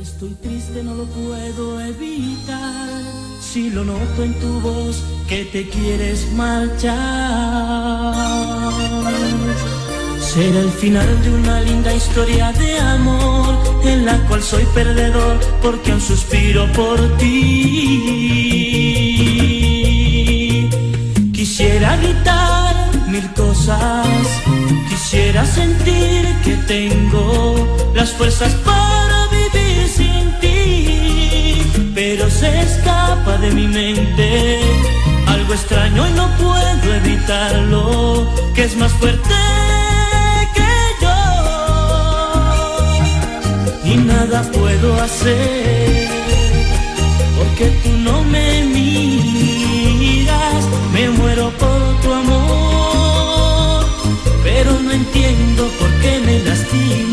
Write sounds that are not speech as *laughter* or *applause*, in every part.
Estoy triste, no lo puedo evitar. Si lo noto en tu voz que te quieres marchar. Será el final de una linda historia de amor en la cual soy perdedor porque un suspiro por ti. Quisiera gritar mil cosas, quisiera sentir que tengo las fuerzas para ti, pero se escapa de mi mente. Algo extraño y no puedo evitarlo, que es más fuerte y nada puedo hacer porque tú no me miras, me muero por tu amor, pero no entiendo por qué me lastimas,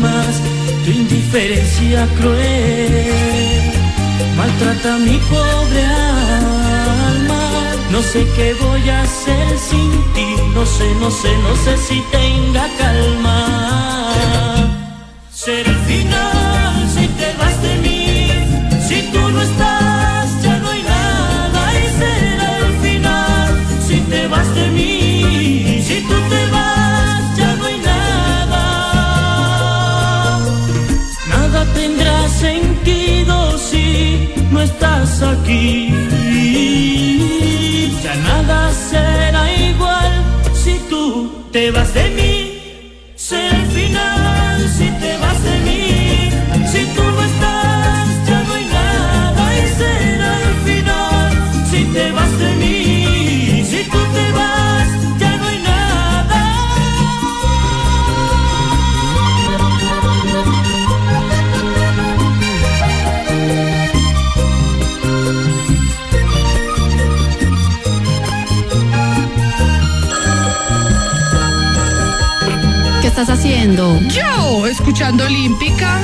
indiferencia cruel. Maltrata mi pobre alma, no sé qué voy a hacer sin ti, no sé, no sé, no sé si tenga calma. Será el final sentido si no estás aquí. Ya nada será igual si tú te vas de mí. Estás haciendo? Yo, escuchando Olímpica.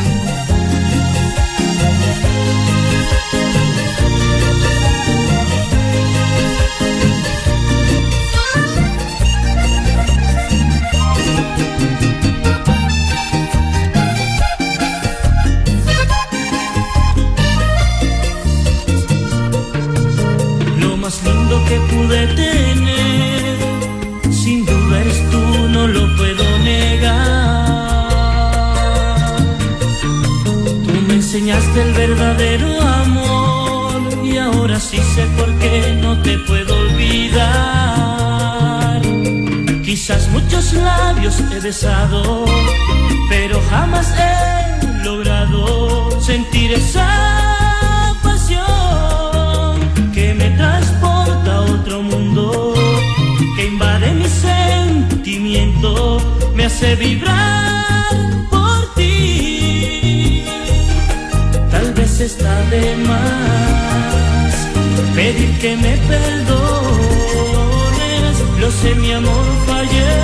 Enseñaste el verdadero amor y ahora sí sé por qué no te puedo olvidar. Quizás muchos labios he besado, pero jamás he logrado sentir esa pasión que me transporta a otro mundo, que invade mi sentimiento me hace vibrar está de más pedir que me perdones. Lo sé, mi amor, fallé.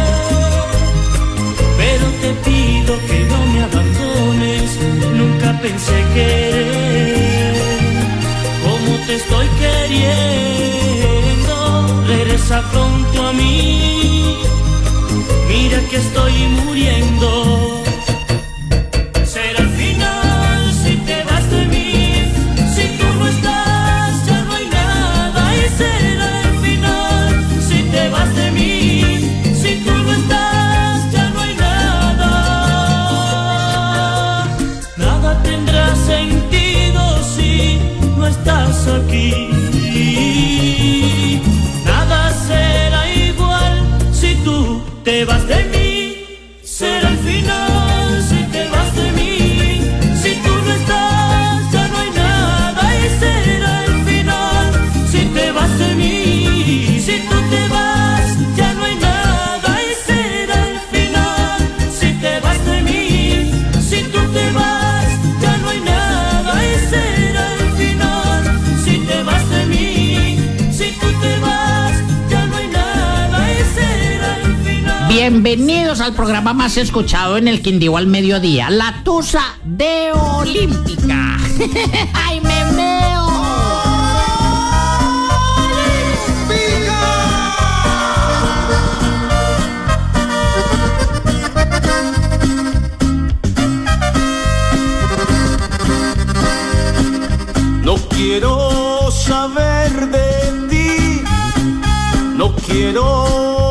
Pero te pido que no me abandones. Nunca pensé querer como te estoy queriendo. Regresa pronto a mí mira que estoy muriendo. Aquí. bienvenidos al programa más escuchado en el Quindío al mediodía, La Tusa de Olímpica. *laughs* ¡Ay, me veo! No quiero saber de ti, no quiero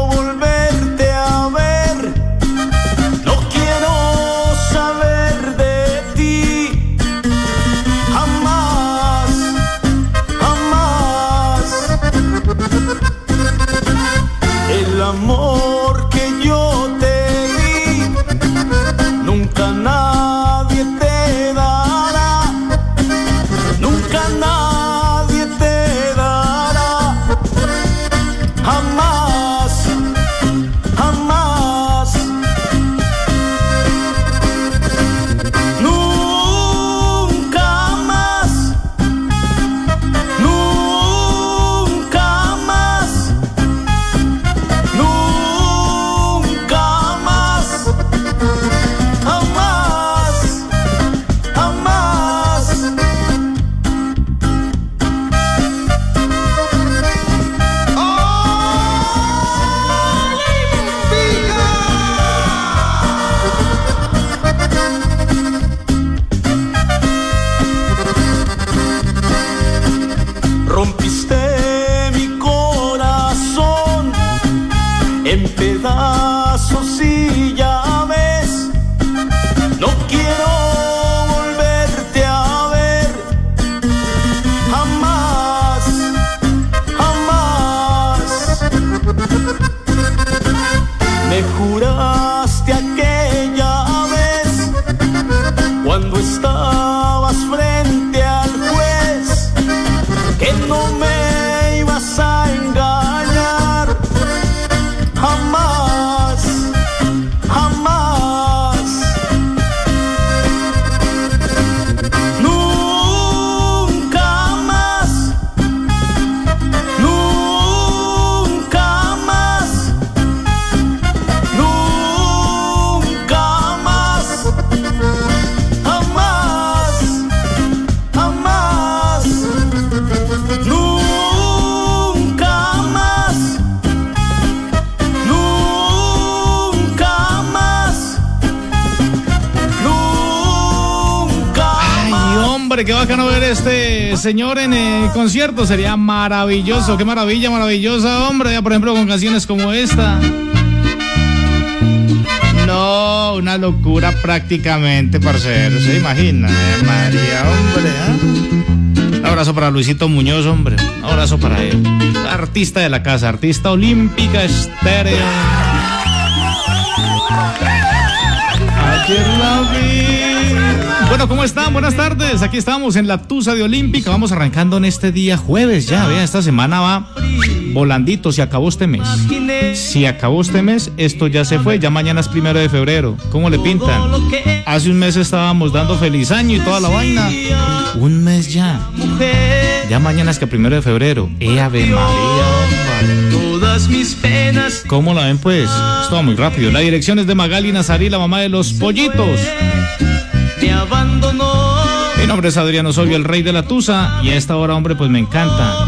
señor en el concierto. Sería maravilloso, qué maravilla, maravillosa, hombre. Ya, por ejemplo, con canciones como esta. No, una locura prácticamente, parcero. ¿Se imagina? Eh, María, hombre. Un abrazo para Luisito Muñoz, hombre. Abrazo para él. Artista de la casa, artista olímpica estéreo. Bueno, ¿cómo están? Buenas tardes. Aquí estamos en la Tusa de Olímpica. Vamos arrancando en este día jueves ya. Vean, esta semana va volandito. Se acabó este mes. Si acabó este mes, esto ya se fue. Ya mañana es primero de febrero. ¿Cómo le pintan? Hace un mes estábamos dando feliz año y toda la vaina. Un mes ya. Ya mañana es que primero de febrero. ¡Eh, Ave María! Todas mis penas ¿Cómo la ven pues? Esto va muy rápido. La dirección es de Magali Nazarí, la mamá de los pollitos. Abandonó. Mi nombre es Adriano Osorio, el rey de la Tusa. Y a esta hora, hombre, pues me encanta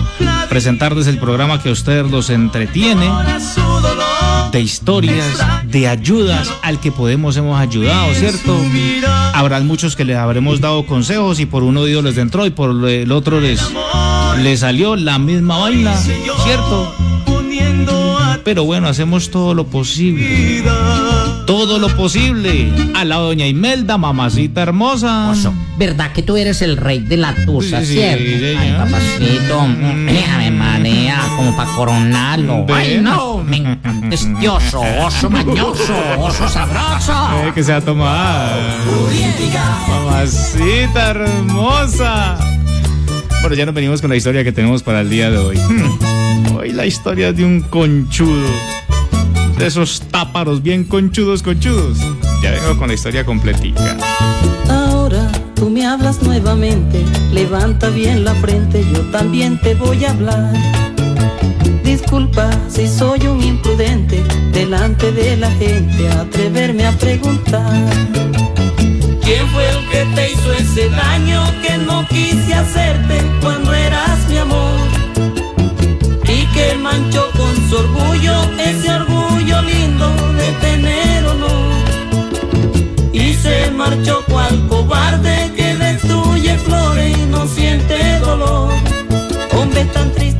presentarles el programa que a ustedes los entretiene. De historias, de ayudas al que podemos hemos ayudado, ¿cierto? Habrán muchos que le habremos dado consejos y por uno de ellos les entró y por el otro les, les salió la misma vaina, ¿cierto? Pero bueno, hacemos todo lo posible. Todo lo posible. A la doña Imelda, mamacita hermosa. Oso, ¿verdad que tú eres el rey de la tusa, Sí, sí, cierto? señor. Ay, papacito, déjame manea como para coronarlo. Ve. Ay, no, me encanta este oso, oso mañoso, oso sabroso. Eh, que se va a tomar. Mamacita hermosa. Bueno, ya nos venimos con la historia que tenemos para el día de hoy. Hmm. Hoy la historia de un conchudo. De esos táparos bien conchudos, conchudos. Ya vengo con la historia completica. Ahora tú me hablas nuevamente, levanta bien la frente, yo también te voy a hablar. Disculpa si soy un imprudente, delante de la gente, atreverme a preguntar. ¿Quién fue el que te hizo ese daño que no quise hacerte cuando eras mi amor? Y que manchó con su orgullo ese orgullo lindo de tener honor. Y se marchó cual cobarde que destruye flores y no siente dolor. Hombre tan triste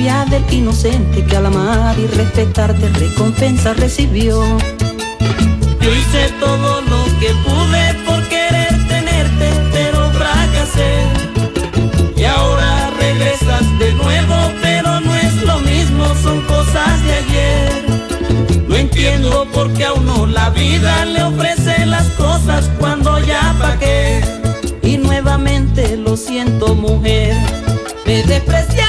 del inocente que al amar y respetarte recompensa recibió. Yo hice todo lo que pude por querer tenerte, pero fracasé. Y ahora regresas de nuevo, pero no es lo mismo, son cosas de ayer. No entiendo por qué a uno la vida le ofrece las cosas cuando ya pagué. Y nuevamente lo siento mujer, Me despreciaste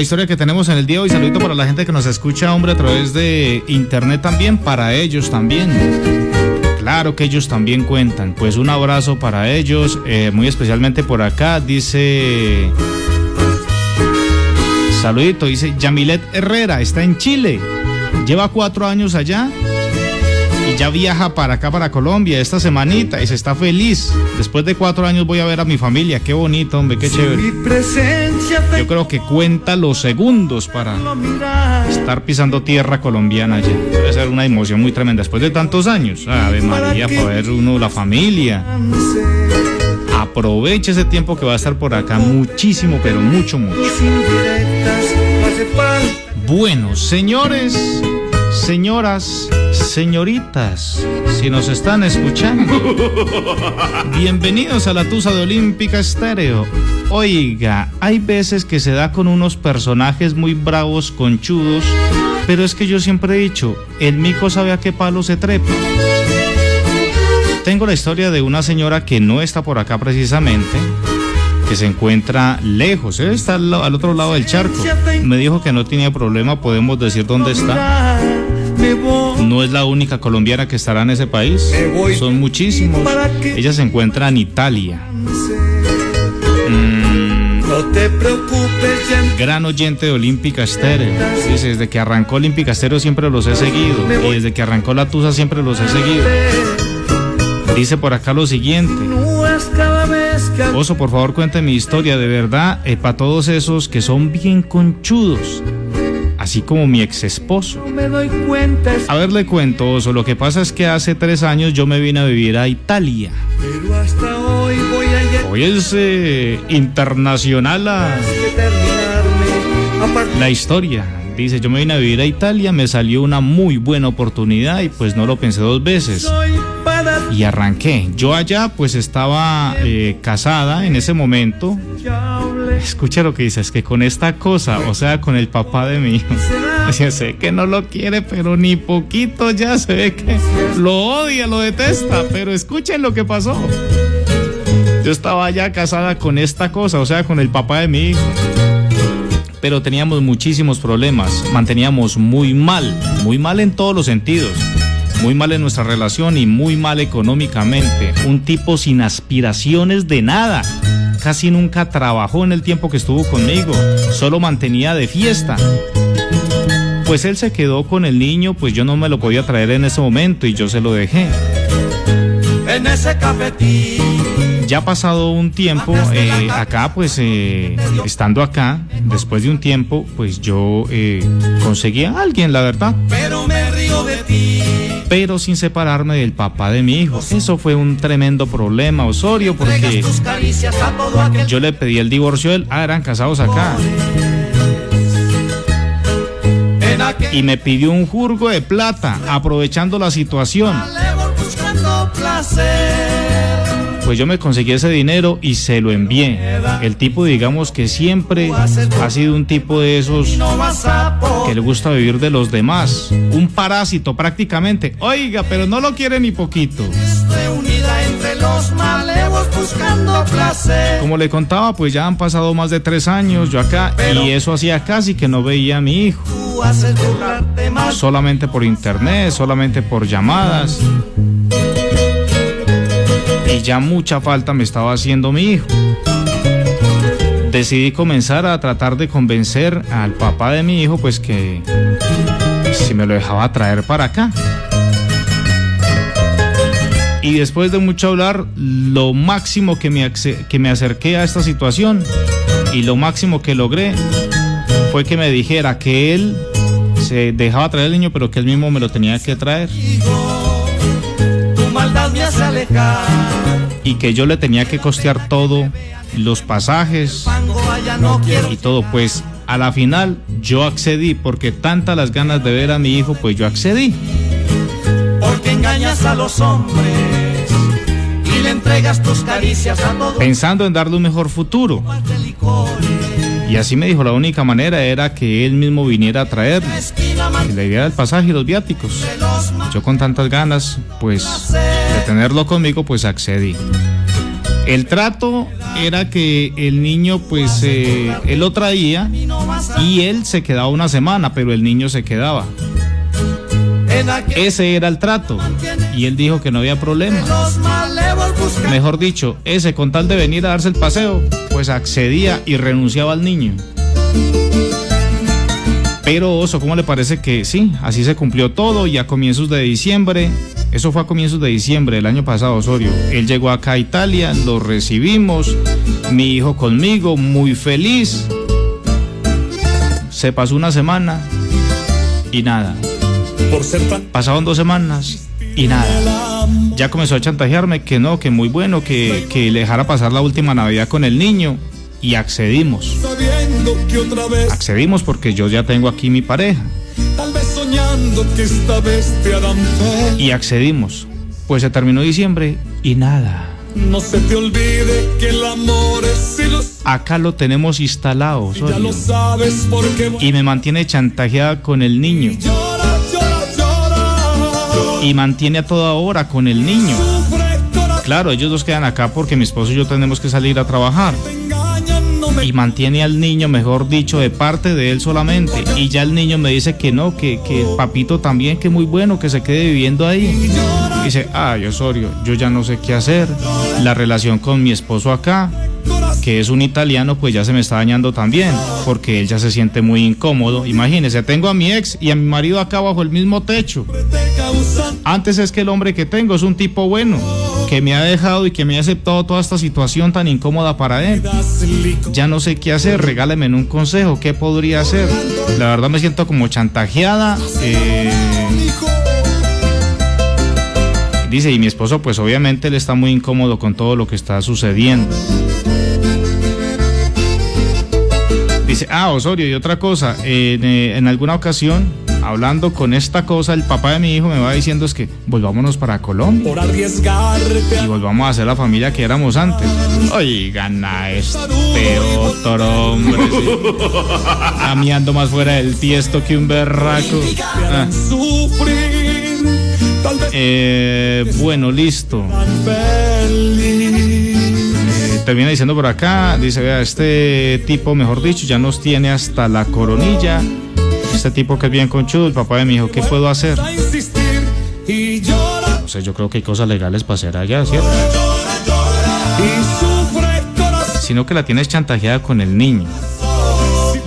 la historia que tenemos en el día hoy. Saludito para la gente que nos escucha, hombre, a través de internet también, para ellos también. Claro que ellos también cuentan. Pues un abrazo para ellos, eh, muy especialmente por acá, dice... Saludito, dice Yamilet Herrera, está en Chile, lleva cuatro años allá y ya viaja para acá, para Colombia, esta semanita y se está feliz. Después de cuatro años voy a ver a mi familia, qué bonito, hombre, qué chévere. Yo creo que cuenta los segundos para estar pisando tierra colombiana allá. Debe ser una emoción muy tremenda. Después de tantos años, Ave María, para ver uno la familia. Aproveche ese tiempo que va a estar por acá, muchísimo, pero mucho, mucho. Bueno, señores, señoras, señoritas, si nos están escuchando, *laughs* bienvenidos a la Tusa de Olímpica Estéreo. Oiga, hay veces que se da con unos personajes muy bravos, conchudos, pero es que yo siempre he dicho, el mico sabe a qué palo se trepa. Tengo la historia de una señora que no está por acá precisamente, que se encuentra lejos, ¿eh? está al, al otro lado del charco. Me dijo que no tenía problema, podemos decir dónde está. No es la única colombiana que estará en ese país, son muchísimos. Ella se encuentra en Italia. Mm, No te preocupes, ya gran oyente de Olímpica Estéreo. Dice, desde que arrancó Olímpica Estéreo siempre los he seguido. Y desde que arrancó la Tusa siempre los he seguido. Dice por acá lo siguiente. Oso, por favor, cuente mi historia de verdad para todos esos que son bien conchudos. Así como mi ex esposo. A ver, le cuento, Oso. Lo que pasa es que hace tres años yo me vine a vivir a Italia. pero hasta hoy a es eh, internacional. Aparte la historia. Dice, yo me vine a vivir a Italia, me salió una muy buena oportunidad y pues no lo pensé dos veces. Y arranqué. Yo allá pues estaba eh, casada en ese momento. Escucha lo que dice, es que con esta cosa, o sea, con el papá de mi hijo, *laughs* sé que no lo quiere, pero ni poquito ya se ve que lo odia, lo detesta, pero escuchen lo que pasó. Yo estaba ya casada con esta cosa, o sea, con el papá de mi hijo. Pero teníamos muchísimos problemas, manteníamos muy mal, muy mal en todos los sentidos, muy mal en nuestra relación y muy mal económicamente. Un tipo sin aspiraciones de nada. Casi nunca trabajó en el tiempo que estuvo conmigo, solo mantenía de fiesta. Pues él se quedó con el niño, pues yo no me lo podía traer en ese momento y yo se lo dejé. En ese cafetín. Ya ha pasado un tiempo, eh, acá pues eh, estando acá, después de un tiempo, pues yo eh, conseguí a alguien, la verdad, Pero me río de ti. Pero sin separarme del papá de mi hijo. Eso fue un tremendo problema, Osorio, porque yo le pedí el divorcio a él, ah, eran casados acá, y me pidió un jurgo de plata, aprovechando la situación. levo buscando placer. Pues yo me conseguí ese dinero y se lo envié. El tipo, digamos que siempre ha sido un tipo de esos que le gusta vivir de los demás. Un parásito prácticamente. Oiga, pero no lo quiere ni poquito. Como le contaba, pues ya han pasado más de tres años yo acá y eso hacía casi que no veía a mi hijo. Solamente por internet, solamente por llamadas. Y ya mucha falta me estaba haciendo mi hijo. Decidí comenzar a tratar de convencer al papá de mi hijo, pues que si me lo dejaba traer para acá. Y después de mucho hablar, lo máximo que me, que me acerqué a esta situación y lo máximo que logré fue que me dijera que él se dejaba traer el niño, pero que él mismo me lo tenía que traer me hace alejar. y que yo le tenía que costear todo, los pasajes y todo. Pues a la final yo accedí porque tantas las ganas de ver a mi hijo, pues yo accedí. Porque engañas a los hombres y le entregas tus caricias a todos Pensando en darle un mejor futuro. de licores. Y así me dijo, la única manera era que él mismo viniera a traerlo. Y la idea del pasaje y los viáticos. Yo con tantas ganas, pues, de tenerlo conmigo, pues accedí. El trato era que el niño, pues, eh, él lo traía y él se quedaba una semana, pero el niño se quedaba. Ese era el trato. Y él dijo que no había problema. Mejor dicho, ese con tal de venir a darse el paseo, pues accedía y renunciaba al niño. Pero Oso, ¿cómo le parece que sí? Así se cumplió todo y a comienzos de diciembre, eso fue a comienzos de diciembre del año pasado, Osorio. Él llegó acá a Italia, lo recibimos, mi hijo conmigo, muy feliz. Se pasó una semana y nada. Pasaron dos semanas y nada. Ya comenzó a chantajearme que no, que muy bueno, que, que le dejara pasar la última Navidad con el niño. Y accedimos. Accedimos porque yo ya tengo aquí mi pareja. tal vez soñando que esta vez te harán feliz. Y accedimos. Pues se terminó diciembre y nada. No se te olvide que el amor es. Acá lo tenemos instalado. Ya Osorio. lo sabes porque Y me mantiene chantajeada con el niño. Y mantiene a toda hora con el niño. Claro, ellos dos quedan acá porque mi esposo y yo tenemos que salir a trabajar. y mantiene al niño, mejor dicho, de parte de él solamente. Y ya el niño me dice que no, que, que papito también, que muy bueno, que se quede viviendo ahí. Y dice, ay Osorio, yo ya no sé qué hacer. La relación con mi esposo acá, que es un italiano, pues ya se me está dañando también, porque él ya se siente muy incómodo. Imagínese, tengo a mi ex y a mi marido acá bajo el mismo techo. Antes es que el hombre que tengo es un tipo bueno, que me ha dejado y que me ha aceptado toda esta situación tan incómoda para él. Ya no sé qué hacer, regáleme un consejo, ¿qué podría hacer? La verdad me siento como chantajeada. eh, dice, y mi esposo pues obviamente él está muy incómodo con todo lo que está sucediendo. Dice, ah, Osorio, y otra cosa, en, eh, en alguna ocasión, hablando con esta cosa, el papá de mi hijo me va diciendo es que volvámonos para Colombia Por arriesgarte y volvamos a ser la familia que éramos antes. Oigan a este otro hombre. sí. *laughs* Ando más fuera del tiesto que un berraco. Ah, eh, bueno, listo. Termina diciendo por acá, dice, vea, este tipo, mejor dicho, ya nos tiene hasta la coronilla. Este tipo que es bien conchudo, el papá de mi hijo, ¿qué puedo hacer? A insistir y llora, O sea, yo creo que hay cosas legales para hacer allá, ¿cierto? Sino que la tienes chantajeada con el niño.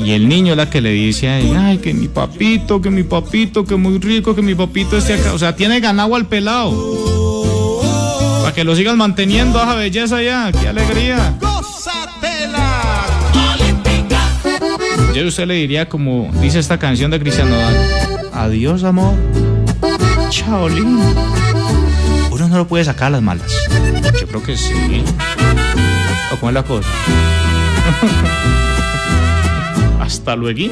Y el niño es la que le dice, a él, ay, que mi papito, que mi papito, que muy rico, que mi papito esté acá. O sea, tiene ganado al pelado. Para que lo sigas manteniendo, esa belleza ya, qué alegría. ¡Gózatela! Yo a usted le diría como dice esta canción de Cristiano Nodal, adiós amor, chao lindo. Uno no lo puede sacar a las malas. Yo creo que sí. ¿O cómo es la cosa? Hasta luego.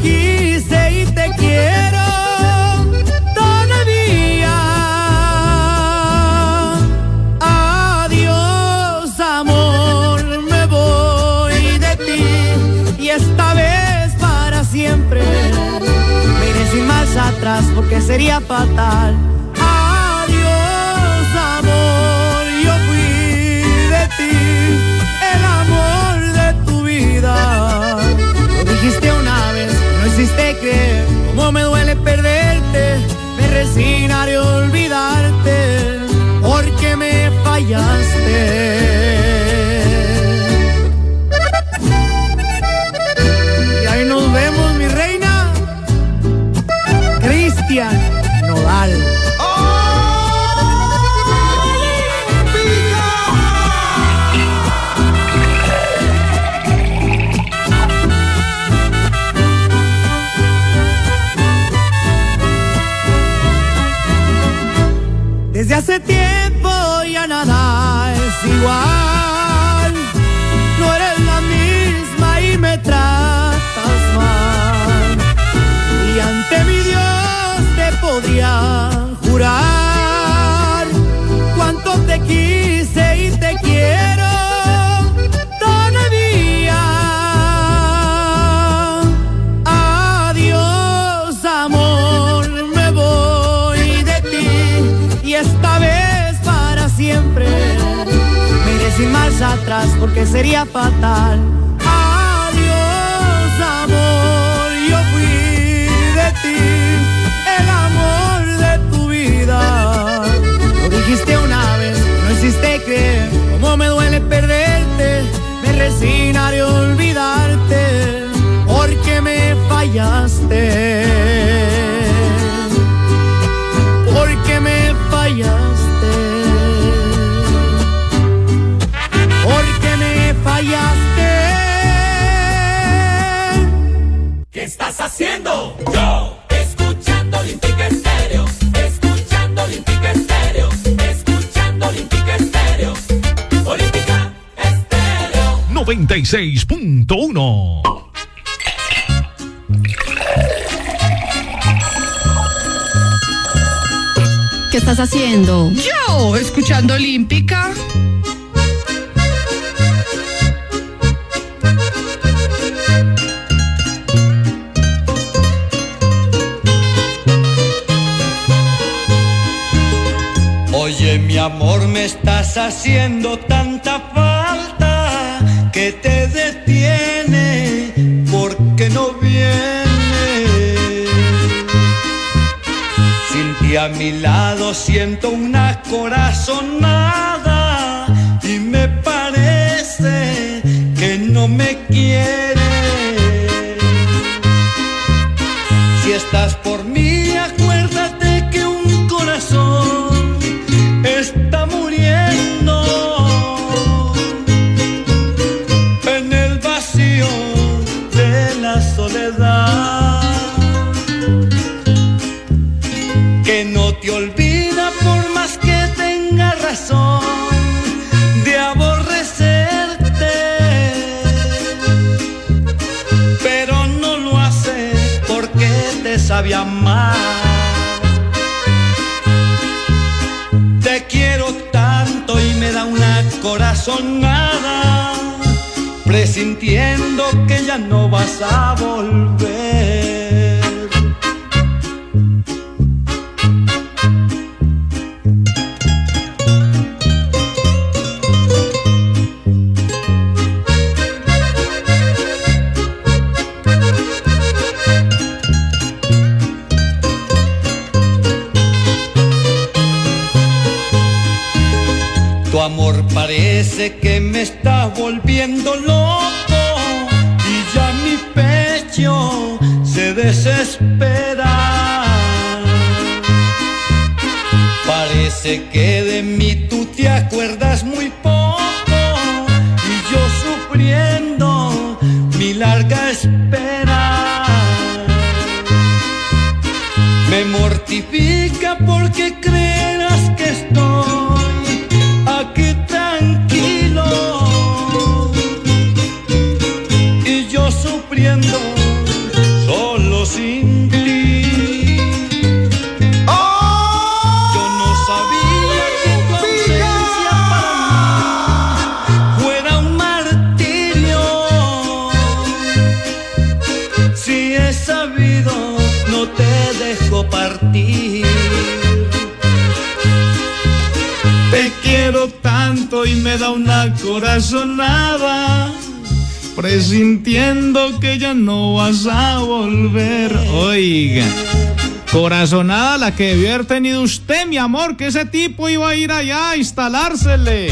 quise y te quiero todavía. Adiós, amor, me voy de ti y esta vez para siempre. Me iré sin más atrás porque sería fatal sin haré olvidarte porque me fallaste. you. que sería fatal. Adiós, amor, yo fui de ti, el amor de tu vida. Lo dijiste una vez, no hiciste creer, cómo me duele perderte, me resignaré a olvidar. 96.1. ¿Qué estás haciendo? Yo, escuchando Olímpica. que te detiene porque no viene. Sin ti a mi lado siento una corazonada y me parece que no me quiere. Si estás a volver. La que debió haber tenido usted, mi amor, que ese tipo iba a ir allá a instalársele.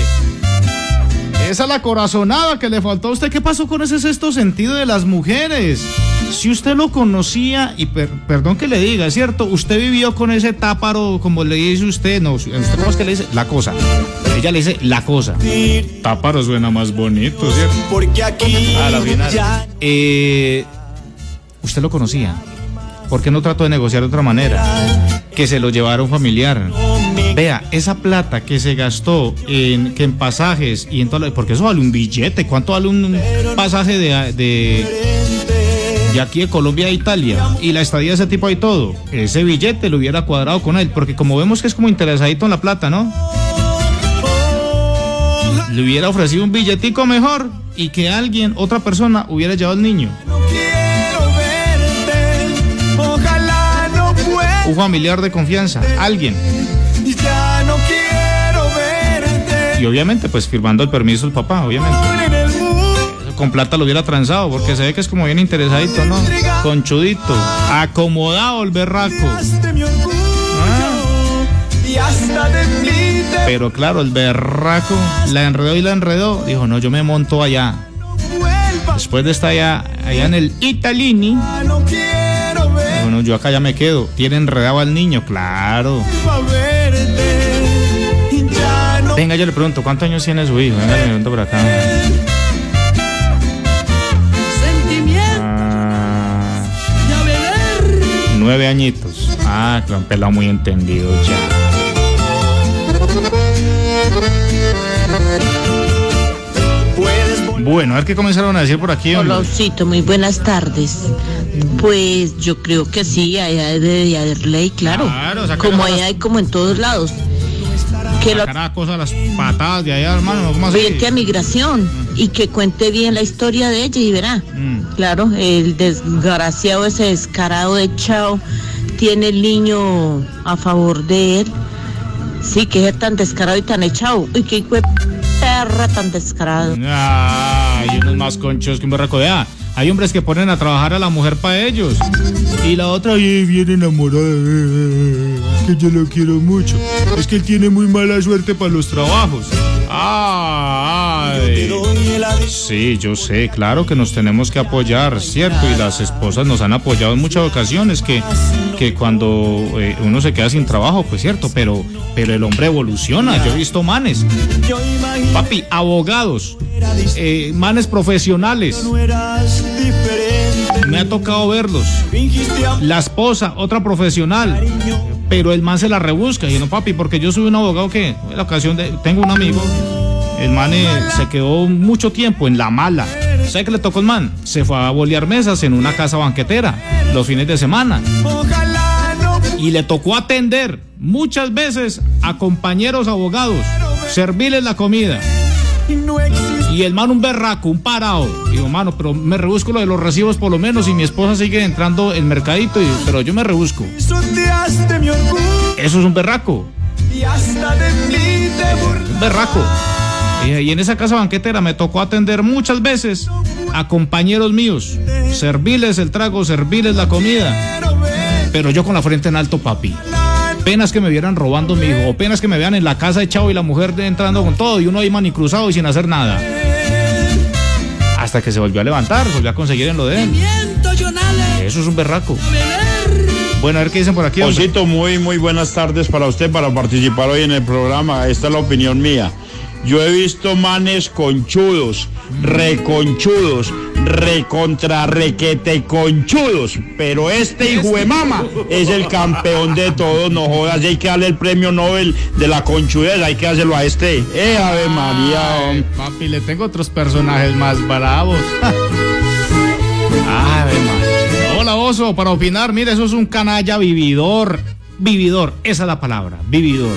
Esa es la corazonada que le faltó a usted. ¿Qué pasó con ese sexto sentido de las mujeres? Si usted lo conocía, y per- perdón que le diga, ¿cierto? Usted vivió con ese táparo, como le dice usted, no, usted cómo es que le dice la cosa. Ella le dice la cosa. Táparo suena más bonito, ¿cierto? Porque aquí A la final. ya Eh, usted lo conocía. ¿Por qué no trató de negociar de otra manera? Que se lo llevara un familiar. Vea, esa plata que se gastó en, que en pasajes y en todo lo- porque eso vale un billete. ¿Cuánto vale un pasaje de, de, de aquí de Colombia a Italia? Y la estadía de ese tipo y todo. Ese billete lo hubiera cuadrado con él, porque como vemos que es como interesadito en la plata, ¿no? Le hubiera ofrecido un billetico mejor y que alguien, otra persona, hubiera llevado al niño. Un familiar de confianza, alguien. Ya no quiero verte. Y obviamente, pues firmando el permiso del papá, obviamente. Con plata lo hubiera transado, porque se ve que es como bien interesadito, ¿no? Conchudito, acomodado el berraco. te Pero claro, el berraco la enredó y la enredó. Dijo, no, yo me monto allá. Después de estar allá, allá en el Italini, no yo acá ya me quedo. Tiene enredado al niño, claro. Venga, yo le pregunto, ¿cuántos años tiene su hijo? Venga, le pregunto por acá. Sentimiento Ah, nueve añitos. Ah, claro, un pelado muy entendido ya. Bueno, a ver qué comenzaron a decir por aquí. Hola, Osito, muy buenas tardes. Pues yo creo que sí, allá debe de haber ley, claro. Claro, como las- allá hay como en todos lados. Que lo cosa las patadas de allá, hermano. ¿Cómo así? oriente a migración y que cuente bien la historia de ella y verá. Mm. Claro, el desgraciado, ese descarado de Chao, tiene el niño a favor de él. Sí, que es tan descarado y tan echado. Y que de perra tan descarado. Ay, unos más conchos que un berraco. Vea, hay hombres que ponen a trabajar a la mujer para ellos. Y la otra viene enamorada. Es que yo lo quiero mucho. Es que él tiene muy mala suerte para los trabajos. Ay. Sí, yo sé, claro que nos tenemos que apoyar, ¿cierto? Y las esposas nos han apoyado en muchas ocasiones que, que cuando eh, uno se queda sin trabajo, pues cierto, pero, pero el hombre evoluciona. Yo he visto manes, papi, abogados, eh, manes profesionales. Me ha tocado verlos. La esposa, otra profesional. Pero el man se la rebusca. Y yo, no, papi, porque yo soy un abogado que, en la ocasión de. Tengo un amigo. El man eh, se quedó mucho tiempo en la mala. ¿Sabe qué le tocó el man? Se fue a bolear mesas en una casa banquetera los fines de semana. Y le tocó atender muchas veces a compañeros abogados, servirles la comida. Y el man un berraco, un parado. Digo, mano, pero me rebusco lo de los recibos por lo menos y mi esposa sigue entrando en mercadito, pero yo me rebusco. Eso es un berraco, y hasta de mí te un berraco. Y, en esa casa banquetera me tocó atender muchas veces a compañeros míos, servirles el trago, servirles la comida. Pero yo con la frente en alto, papi. Penas que me vieran robando mi hijo, penas que me vean en la casa echado y la mujer entrando con todo y uno ahí manicruzado y sin hacer nada. Hasta que se volvió a levantar, volvió a conseguir en lo de él. Eso es un berraco. Bueno, a ver qué dicen por aquí. hombre. Osito, muy, muy buenas tardes para usted, para participar hoy en el programa. Esta es la opinión mía. Yo he visto manes conchudos, reconchudos, recontra requete conchudos. Pero este hijo de mama es el campeón de todos, no jodas. Hay que darle el premio Nobel de la conchudez, hay que hacerlo a este. ¡Eh, Ave María! Ay, papi, le tengo otros personajes más bravos. *laughs* Ave María. Hola, oso, para opinar, mire, eso es un canalla vividor. Vividor, esa es la palabra, vividor.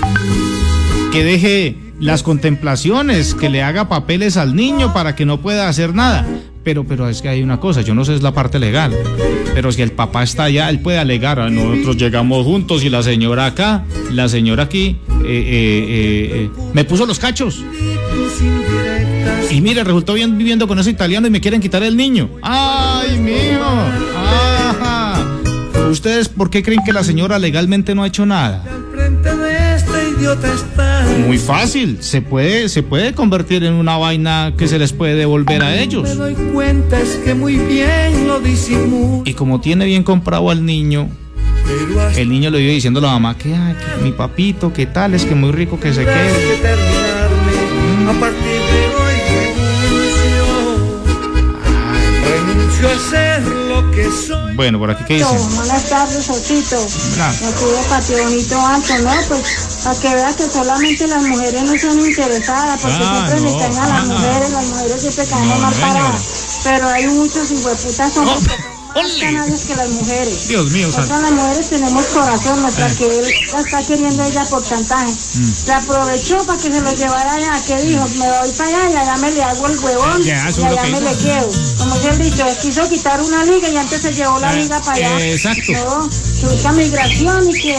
Que deje las contemplaciones, que le haga papeles al niño para que no pueda hacer nada. Pero, pero es que hay una cosa, yo no sé es la parte legal, pero si el papá está allá, él puede alegar, "Ah, nosotros llegamos juntos y la señora acá, la señora aquí, eh, eh, eh, me puso los cachos. Y mire, resultó bien viviendo con ese italiano y me quieren quitar el niño. ¡Ay, mío! ¡Ajá! ¿Ustedes por qué creen que la señora legalmente no ha hecho nada? Frente de este idiota está. Muy fácil, se puede, se puede convertir en una vaina que se les puede devolver a ellos. Me doy cuenta es que muy bien lo disimula. Y como tiene bien comprado al niño, el niño le vive diciendo a la mamá que, ay, que mi papito, que tal, es que muy rico que se que quede. terminarme. A partir A ser lo que soy. Bueno, por aquí, ¿qué dicen? Buenas tardes, Osito. Ah. Aquí de Patio Bonito Alto, ¿no? Pues para que veas que solamente las mujeres no son interesadas, porque Ah, siempre no. le caen a las Ah. mujeres, las mujeres siempre caen No, mal paradas. Pero hay muchos hijueputas son Más que las mujeres. Dios mío, santo. las mujeres tenemos corazón, nuestra Eh. que él la está queriendo ella por chantaje. Mm. Se aprovechó para que se lo llevara allá, que dijo, me voy para allá y allá me le hago el huevón Ya, y allá me le quedo. Como dice el dicho, quiso quitar una liga y antes se llevó la Eh, liga para allá. eh, exacto. No, que busca migración y que,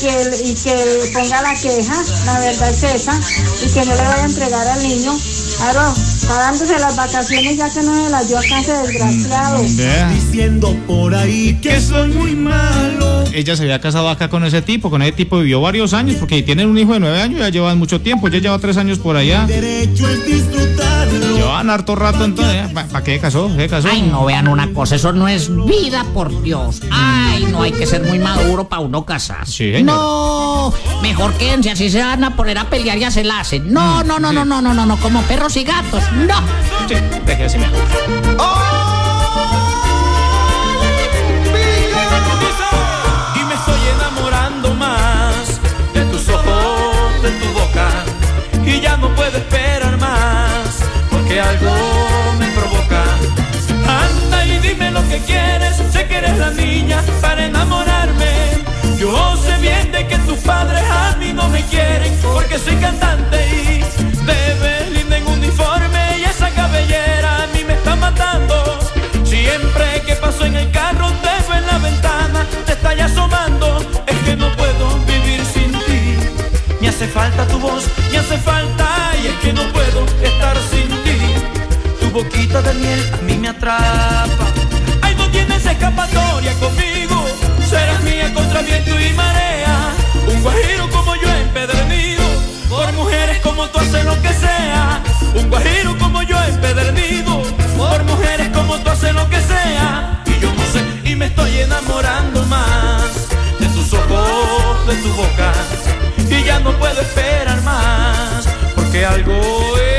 que, y que ponga la queja, la verdad es esa, y que no le vaya a entregar al niño. Claro, está dándose las vacaciones ya que no se las dio acá ese desgraciado. Vea. Diciendo por ahí que soy muy malo. Ella se había casado acá con ese tipo, con ese tipo vivió varios años, porque tienen un hijo de nueve años, ya llevan mucho tiempo, ya lleva tres años por allá. Derecho es disfrutarlo. Llevan harto rato entonces, ¿para qué casó? ¿Qué casó? Ay, no vean una cosa, eso no es vida, por Dios. Ay, no hay que ser muy maduro para uno casarse. Sí, señora. no, mejor quédense, así se van a poner a pelear y a se la hacen. No, Mm, no, no, no, no, no, no, no, como perros y gatos. No. Sí, deje así mejor. Y me estoy enamorando más de tus ojos, de tu boca. Y ya no puedo esperar más, porque algo me provoca. Anda y dime lo que quieres, sé que eres la niña para enamorarme. Yo sé bien de que tus padres a mí no me quieren, porque soy cantante y te Siempre que paso en el carro te veo en la ventana, te está ya asomando, es que no puedo vivir sin ti. Me hace falta tu voz, me hace falta y es que no puedo estar sin ti. Tu boquita de miel a mí me atrapa. Ay, no tienes escapatoria conmigo, serás mía contra viento y marea. Un guajiro como yo empedernido, por mujeres como tú haces lo que sea. Un guajiro como enamorando más de tus ojos, de tu boca. Y ya no puedo esperar más, porque algo échale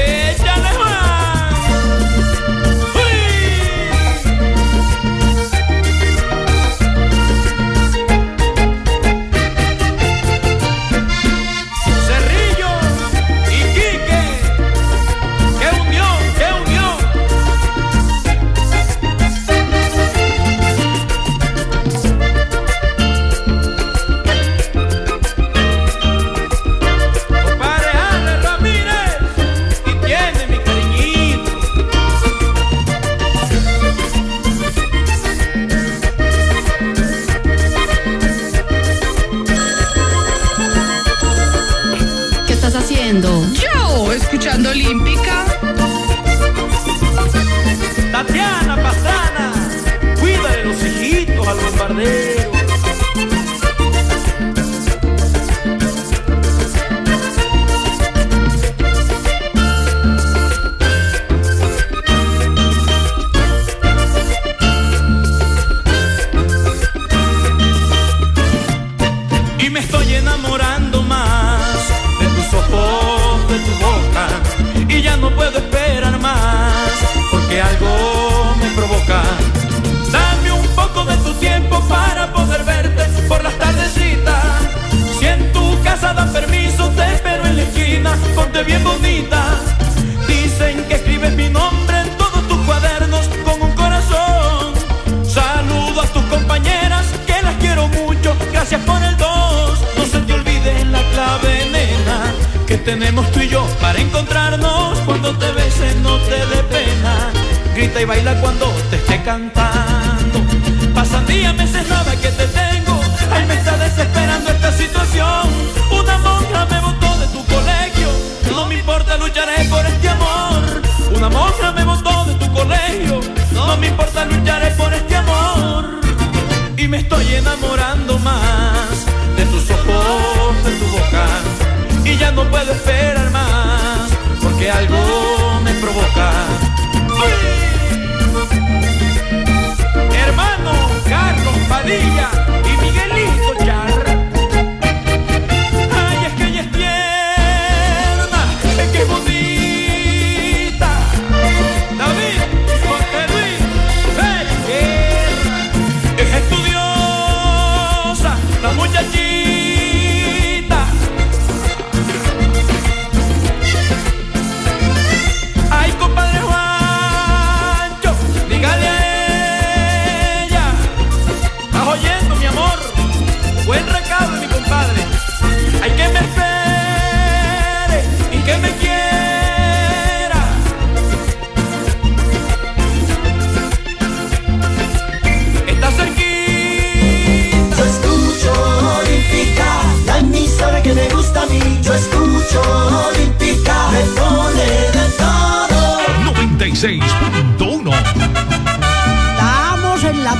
algo me provoca. Hermano Carlos Padilla y Miguel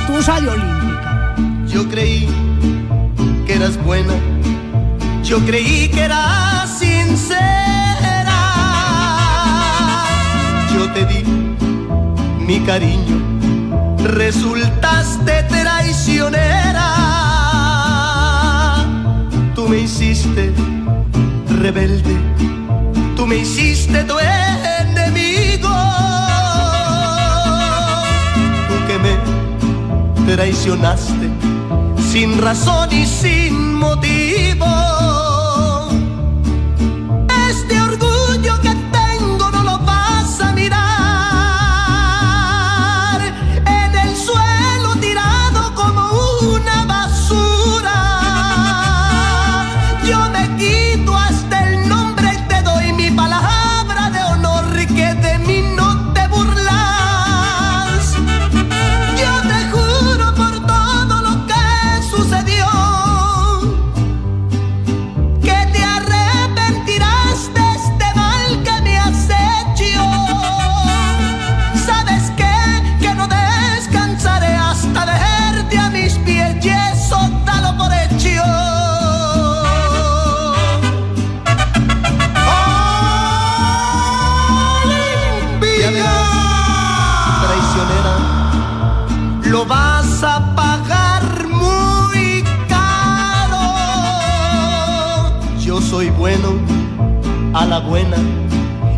gentuza de olímpica. Yo creí que eras buena, yo creí que eras sincera. Yo te di mi cariño, resultaste traicionera. Tú me hiciste rebelde, tú me hiciste tu enemigo. traicionaste sin razón y sin motivo.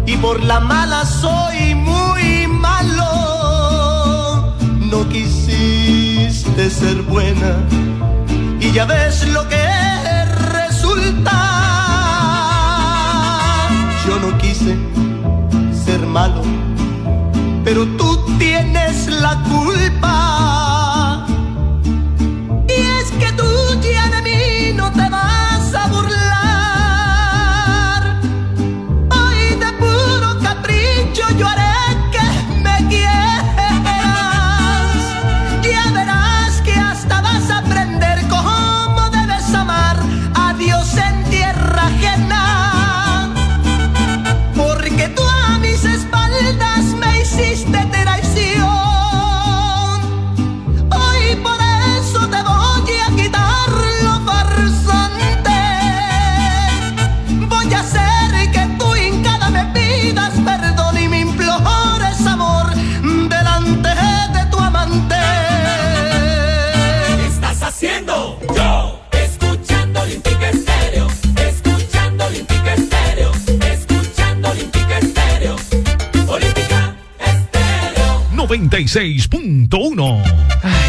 y por la mala soy muy malo. No quisiste ser buena y ya ves lo que resulta. Yo no quise ser malo, pero tú tienes la culpa. 96.1.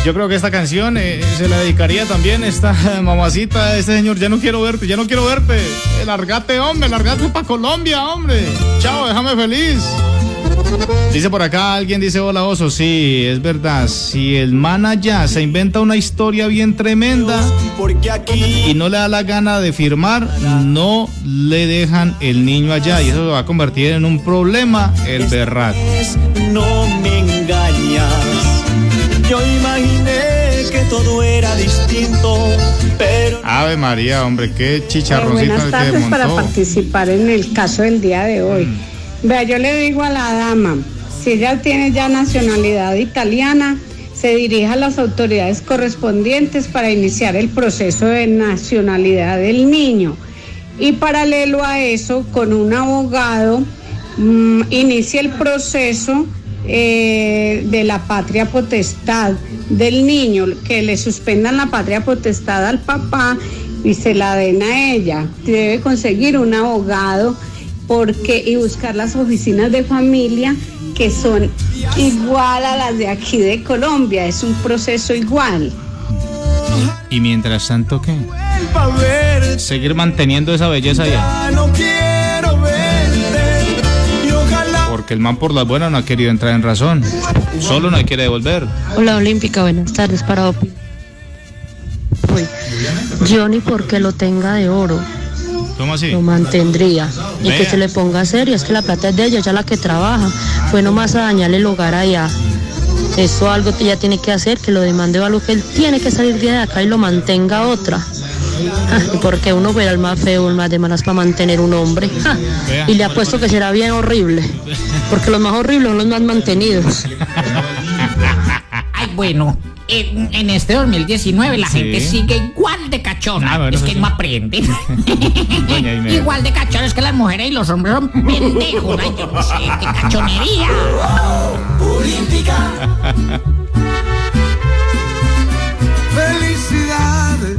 Yo creo que esta canción eh, se la dedicaría también esta *laughs* mamacita, este señor, ya no quiero verte, ya no quiero verte. Largate, hombre, largate para Colombia, hombre. Chao, déjame feliz. Dice por acá, alguien dice, hola oso, sí, es verdad, si el man allá se inventa una historia bien tremenda y no le da la gana de firmar, no le dejan el niño allá y eso se va a convertir en un problema, el berraco. No me engañas. Yo imaginé que todo era distinto, pero Ave María, hombre, qué Eh, chicharroncito buenas el que tardes para participar en el caso del día de hoy. Vea, yo le digo a la dama, si ella tiene ya nacionalidad italiana, se dirija a las autoridades correspondientes para iniciar el proceso de nacionalidad del niño. Y paralelo a eso, con un abogado, mm, inicia el proceso eh, de la patria potestad del niño, que le suspendan la patria potestad al papá y se la den a ella. Debe conseguir un abogado porque y buscar las oficinas de familia que son igual a las de aquí de Colombia, es un proceso igual. Y mientras tanto, ¿qué? Seguir manteniendo esa belleza ya. Porque el man por las buenas no ha querido entrar en razón. Solo no quiere devolver. Hola Olímpica, buenas tardes para Yo ni porque lo tenga de oro, ¿Cómo así? lo mantendría. Y que se le ponga serio, es que la plata es de ella, ella es la que trabaja. Fue nomás a dañarle el hogar allá. Eso algo que ella tiene que hacer, que lo demande algo que él tiene que salir de acá y lo mantenga otra. *laughs* Porque uno ve al más feo, el más de malas para mantener un hombre. *laughs* Y le apuesto que será bien horrible. Porque los más horribles son los más mantenidos. *laughs* Ay, bueno, en, en este 2019 la Sí. gente sigue igual de cachona. Ah, bueno, es que no sí. aprenden. *laughs* Doña Imelda. igual de cachones que las mujeres y los hombres son pendejos. Ay, yo no sé, qué cachonería. Felicidades.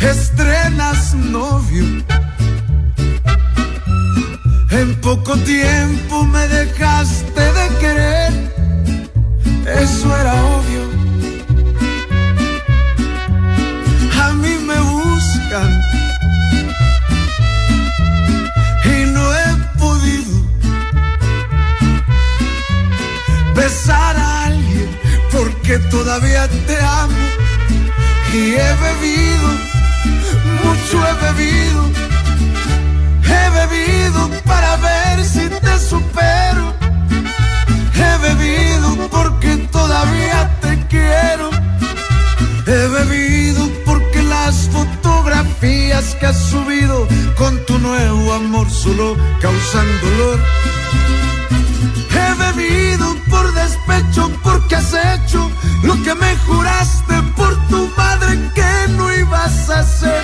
Estrenas novio. En poco tiempo me dejaste de querer. Eso era obvio. A mí me buscan. Y no he podido besar a alguien porque todavía te amo y he bebido, mucho he bebido, he bebido para ver si te supero, bebido porque todavía te quiero, he bebido porque las fotografías que has subido con tu nuevo amor solo causan dolor. He bebido por despecho porque has hecho lo que me juraste por tu madre que no ibas a hacer.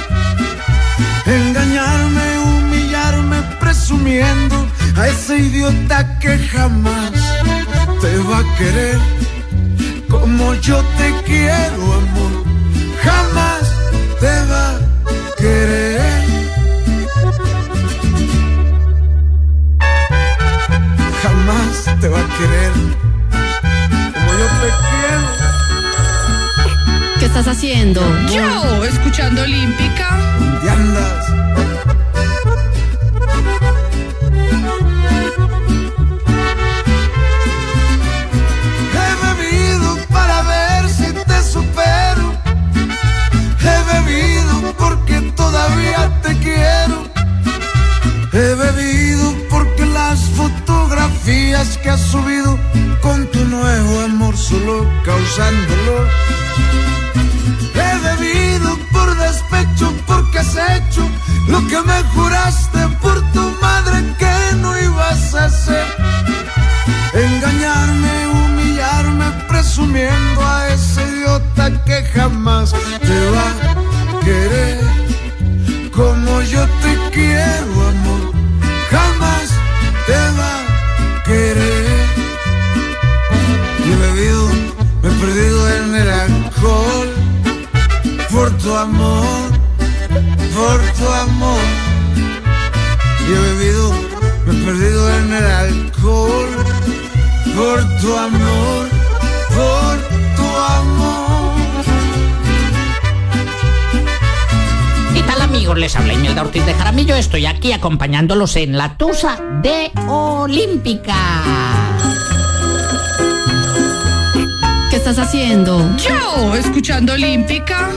Engañarme, humillarme, presumiendo a ese idiota que jamás te va a querer como yo te quiero, amor. Jamás te va a querer. jamás te va a querer como yo te quiero. ¿Qué estás haciendo? Yo, escuchando Olímpica. ¿Dónde andas? He bebido porque las fotografías que has subido con tu nuevo amor solo causan dolor. He bebido por despecho porque has hecho lo que me juraste por tu madre que no ibas a hacer. Engañarme, humillarme, presumiendo a ese idiota que jamás te va a tu amor, por tu amor. ¿Qué tal amigos? les habla Imelda Ortiz de Jaramillo. Estoy aquí acompañándolos en la Tusa de Olímpica. ¿Qué estás haciendo? Yo, escuchando Olímpica.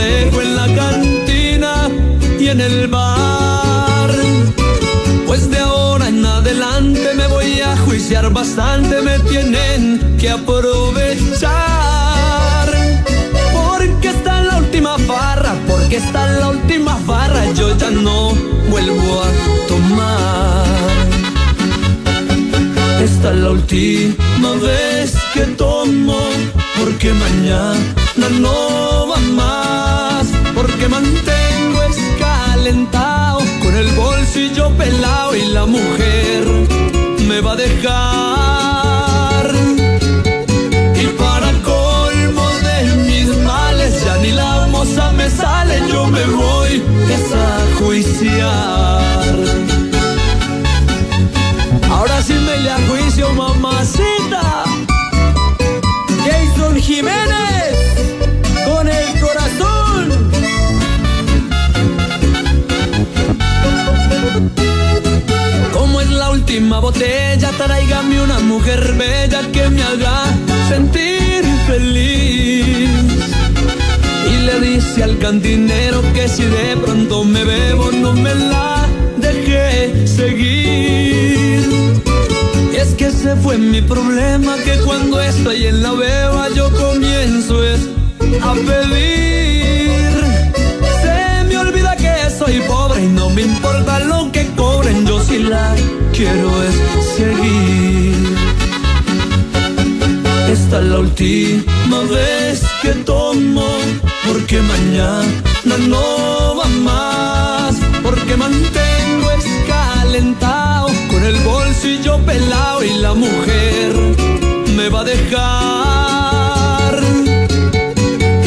Dejo en la cantina y en el bar. Pues de ahora en adelante me voy a juiciar bastante, me tienen que aprovechar. Porque está en la última farra, porque está en la última farra, yo ya no vuelvo a tomar. Esta es la última vez que tomo, porque mañana no va más, con el bolsillo pelado y la mujer me va a dejar. Y para colmo de mis males, ya ni la moza me sale, yo me voy a juiciar. Ahora sí botella, tráigame una mujer bella que me haga sentir feliz. Y le dice al cantinero que si de pronto me bebo, no me la deje seguir. Y es que ese fue mi problema, que cuando estoy en la beba yo comienzo es a pedir. Se me olvida que soy pobre y no me importa lo que cobren, yo si la quiero es seguir. Esta es la última vez que tomo, porque mañana no va más, que mantengo escalentado, con el bolsillo pelado y la mujer me va a dejar.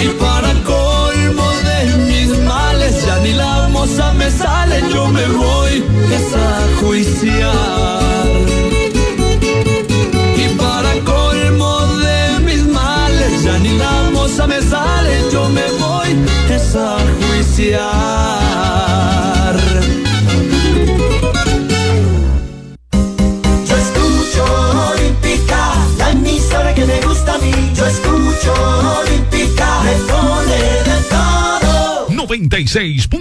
Y para colmo de mis males, ya ni la moza me sale, yo me voy a juiciar. A juiciar. Yo escucho Olímpica, la emisora que me gusta a mí. Yo escucho Olímpica, me pone de todo. 96.1.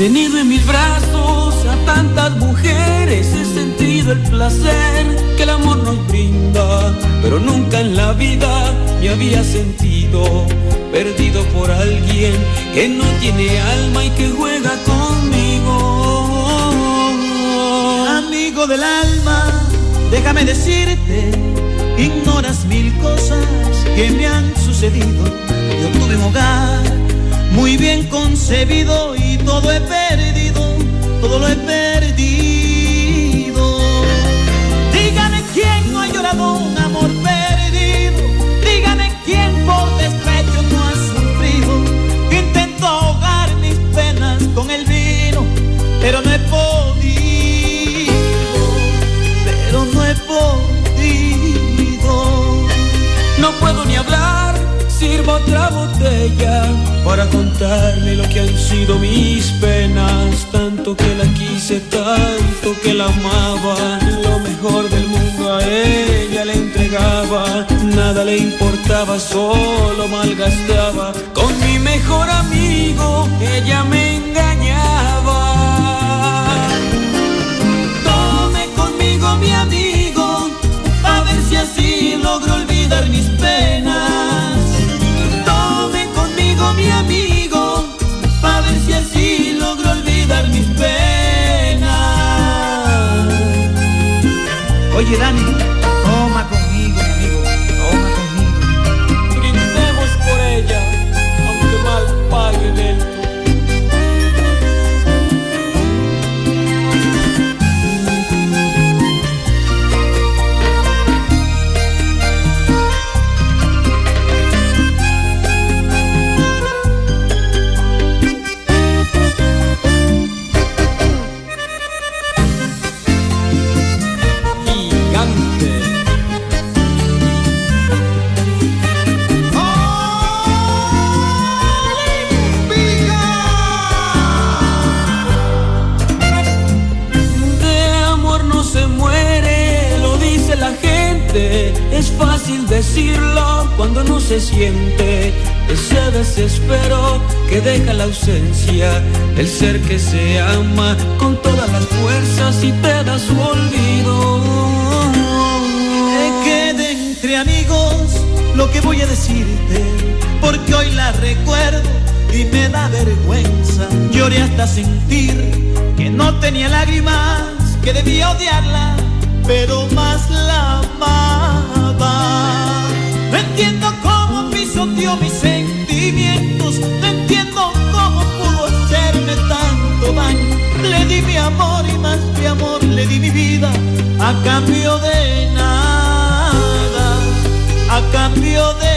tenido en mis brazos a tantas mujeres, he sentido el placer que el amor nos brinda, pero nunca en la vida me había sentido perdido por alguien que no tiene alma y que juega conmigo. Amigo del alma, déjame decirte, ignoras mil cosas que me han sucedido. Yo tuve un hogar muy bien concebido y todo he perdido, todo lo he perdido. Dígame quién no ha llorado un amor perdido, dígame quién por despecho no ha sufrido. Intento ahogar mis penas con el vino, pero no he podido, pero no he podido. No puedo ni hablar, otra botella para contarle lo que han sido mis penas. Tanto que la quise, tanto que la amaba. Lo mejor del mundo a ella le entregaba. Nada le importaba, solo malgastaba. Con mi mejor amigo, ella me engañaba. Tome conmigo, mi amigo, a ver si así logro olvidar mis penas. Si así logro olvidar mis penas. Oye, Dani, se siente ese desespero que deja la ausencia del ser que se ama con todas las fuerzas y te da su olvido. Que quede entre amigos lo que voy a decirte, porque hoy la recuerdo y me da vergüenza. Lloré hasta sentir que no tenía lágrimas, que debía odiarla, pero más la amaba. Entiendo mis sentimientos, no entiendo cómo pudo hacerme tanto daño. Le di mi amor y más mi amor, le di mi vida a cambio de nada, a cambio de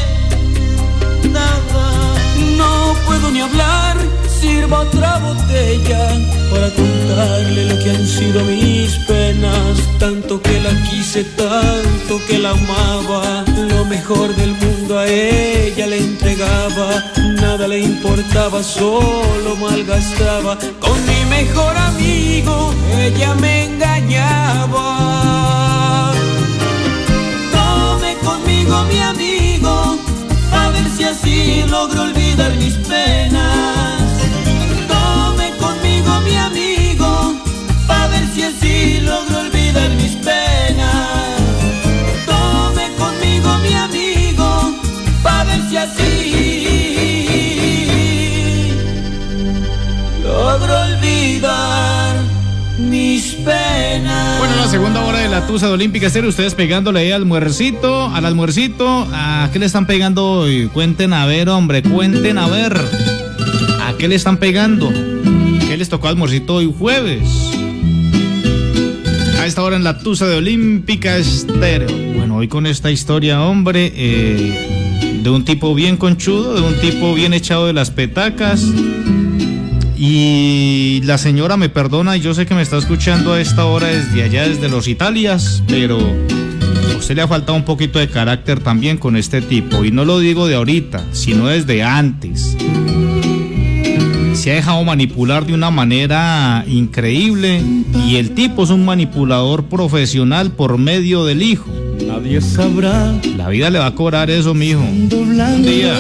sirva otra botella para contarle lo que han sido mis penas. Tanto que la quise, tanto que la amaba. Lo mejor del mundo a ella le entregaba. Nada le importaba, solo malgastaba. Con mi mejor amigo, ella me engañaba. Tome conmigo, mi amigo, a ver si así logro olvidar mis penas. así logro olvidar mis penas. Bueno, la segunda hora de la Tusa de Olímpica Estéreo, ustedes pegándole ahí al almuercito, al almuercito. ¿A qué le están pegando hoy? Cuenten a ver, hombre, cuenten a ver. ¿A qué le están pegando? ¿Qué les tocó almuercito hoy jueves? A esta hora en la Tusa de Olímpica Estéreo. Bueno, hoy con esta historia, hombre, eh de un tipo bien conchudo, de un tipo bien echado de las petacas. Y la señora me perdona, y yo sé que me está escuchando a esta hora desde allá, desde los Italias, pero a usted le ha faltado un poquito de carácter también con este tipo. Y no lo digo de ahorita, sino desde antes. Se ha dejado manipular de una manera increíble y el tipo es un manipulador profesional por medio del hijo. Nadie sabrá. La vida le va a cobrar eso, mijo. Un día.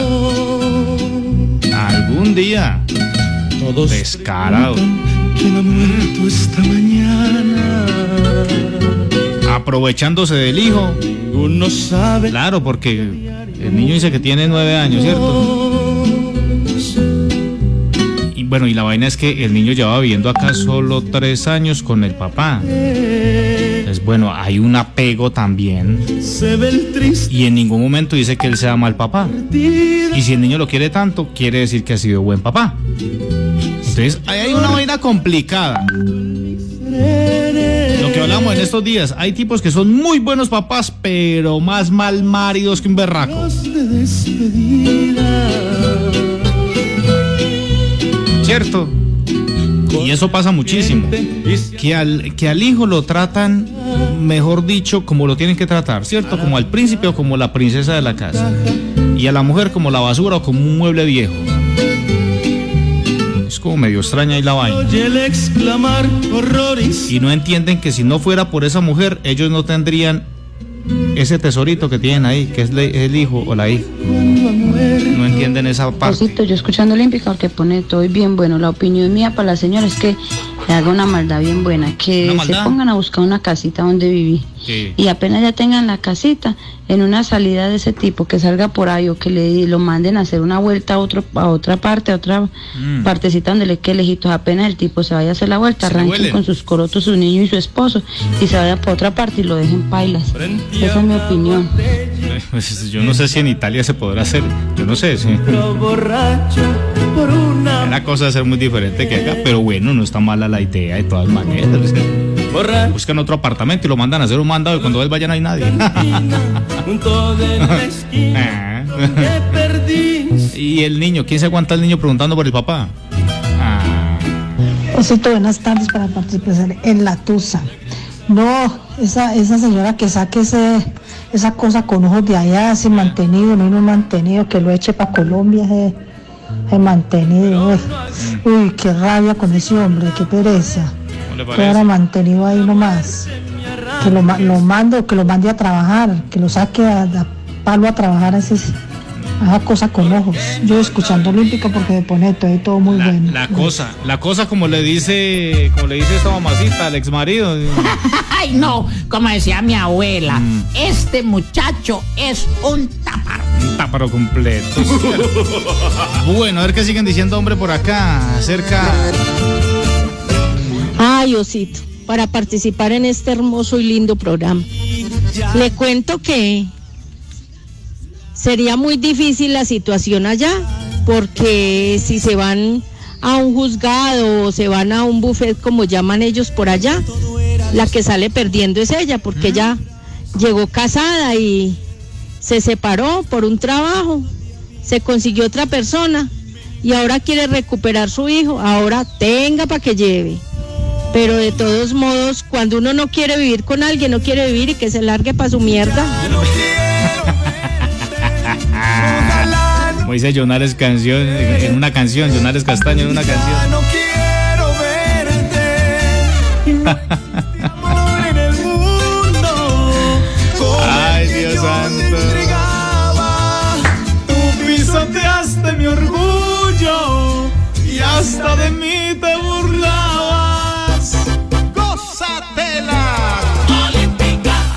Algún día. Todos Descarado. ¿Quién ha muerto esta mañana? Aprovechándose del hijo. Uno sabe. Claro, porque el niño dice que tiene nueve años, ¿cierto? Y bueno, y la vaina es que el niño llevaba viviendo acá solo tres años con el papá. Entonces, bueno, hay un apego también. Se ve el triste. Y en ningún momento dice que él sea mal papá. Y si el niño lo quiere tanto, quiere decir que ha sido buen papá. Entonces, ahí hay una vaina complicada. Lo que hablamos en estos días, hay tipos que son muy buenos papás, pero más mal maridos que un berraco. ¿Cierto? Y eso pasa muchísimo. Que al, que al hijo lo tratan, mejor dicho, como lo tienen que tratar, ¿cierto? Como al príncipe o como la princesa de la casa. Y a la mujer como la basura o como un mueble viejo. Es como medio extraña ahí la vaina. Oye el exclamar horrores. Y no entienden que si no fuera por esa mujer, ellos no tendrían ese tesorito que tienen ahí, que es el hijo o la hija. No entienden esa parte. Yo escuchando Olímpica que pone todo bien bueno. La opinión mía para la señora es que le haga una maldad bien buena, que ¿Una se pongan a buscar una casita donde vivir. Sí. Y apenas ya tengan la casita, en una salida de ese tipo, que salga por ahí o que le lo manden a hacer una vuelta a, otro, a otra parte, a otra Mm. partecita donde le quede lejitos. Apenas el tipo se vaya a hacer la vuelta, arranquen con sus corotos, su niño y su esposo, y se vaya por otra parte y lo dejen pailas. Esa es mi opinión. Pues yo no sé si en Italia se podrá hacer. Yo no sé. Sí. Una cosa ser muy diferente que acá, pero bueno, no está mala la idea de todas maneras. Buscan otro apartamento y lo mandan a hacer un mandado y cuando él vaya no hay nadie. junto de la *laughs* esquina que perdí. *laughs* y el niño, ¿quién se aguanta el niño preguntando por el papá? Ah, Osito, buenas tardes para participar en la Tusa. No, esa, esa señora que saque ese, esa cosa con ojos de allá, sin mantenido, no mantenido, que lo eche para Colombia, ese, ese mantenido. Uy. Uy, qué rabia con ese hombre, qué pereza. ¿Cómo le Que ahora mantenido ahí nomás. Que lo, lo mando, que lo mande a trabajar, que lo saque a, a palo a trabajar a, ese, a esa cosa con ojos. Yo escuchando Olímpica porque me pone todo, y todo muy bueno. La cosa, la cosa como le dice, como le dice esta mamacita al ex marido. *laughs* Ay, no, como decía mi abuela, Mm. este muchacho es un táparo. Un táparo completo. *laughs* bueno, a ver qué siguen diciendo, hombre, por acá, acerca. Ay, Osito, para participar en este hermoso y lindo programa. Le cuento que sería muy difícil la situación allá, porque si se van a un juzgado o se van a un buffet, como llaman ellos por allá, la que sale perdiendo es ella, porque ella llegó casada y se separó por un trabajo, se consiguió otra persona y ahora quiere recuperar su hijo, ahora tenga para que lleve. Pero de todos modos, cuando uno no quiere vivir con alguien, no quiere vivir y que se largue para su mierda. Como dice Jonales canción, en una canción, Jonales Castaño en una canción. *laughs* hasta de mí te burlabas. Gózatela.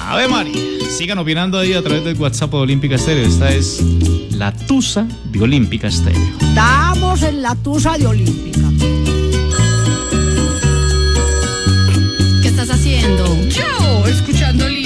Ave María. Sigan opinando ahí a través del WhatsApp de Olímpica Estéreo. Esta es la Tusa de Olímpica Estéreo. Estamos en la tusa de Olímpica. ¿Qué estás haciendo? haciendo? Yo, escuchando Olímpica.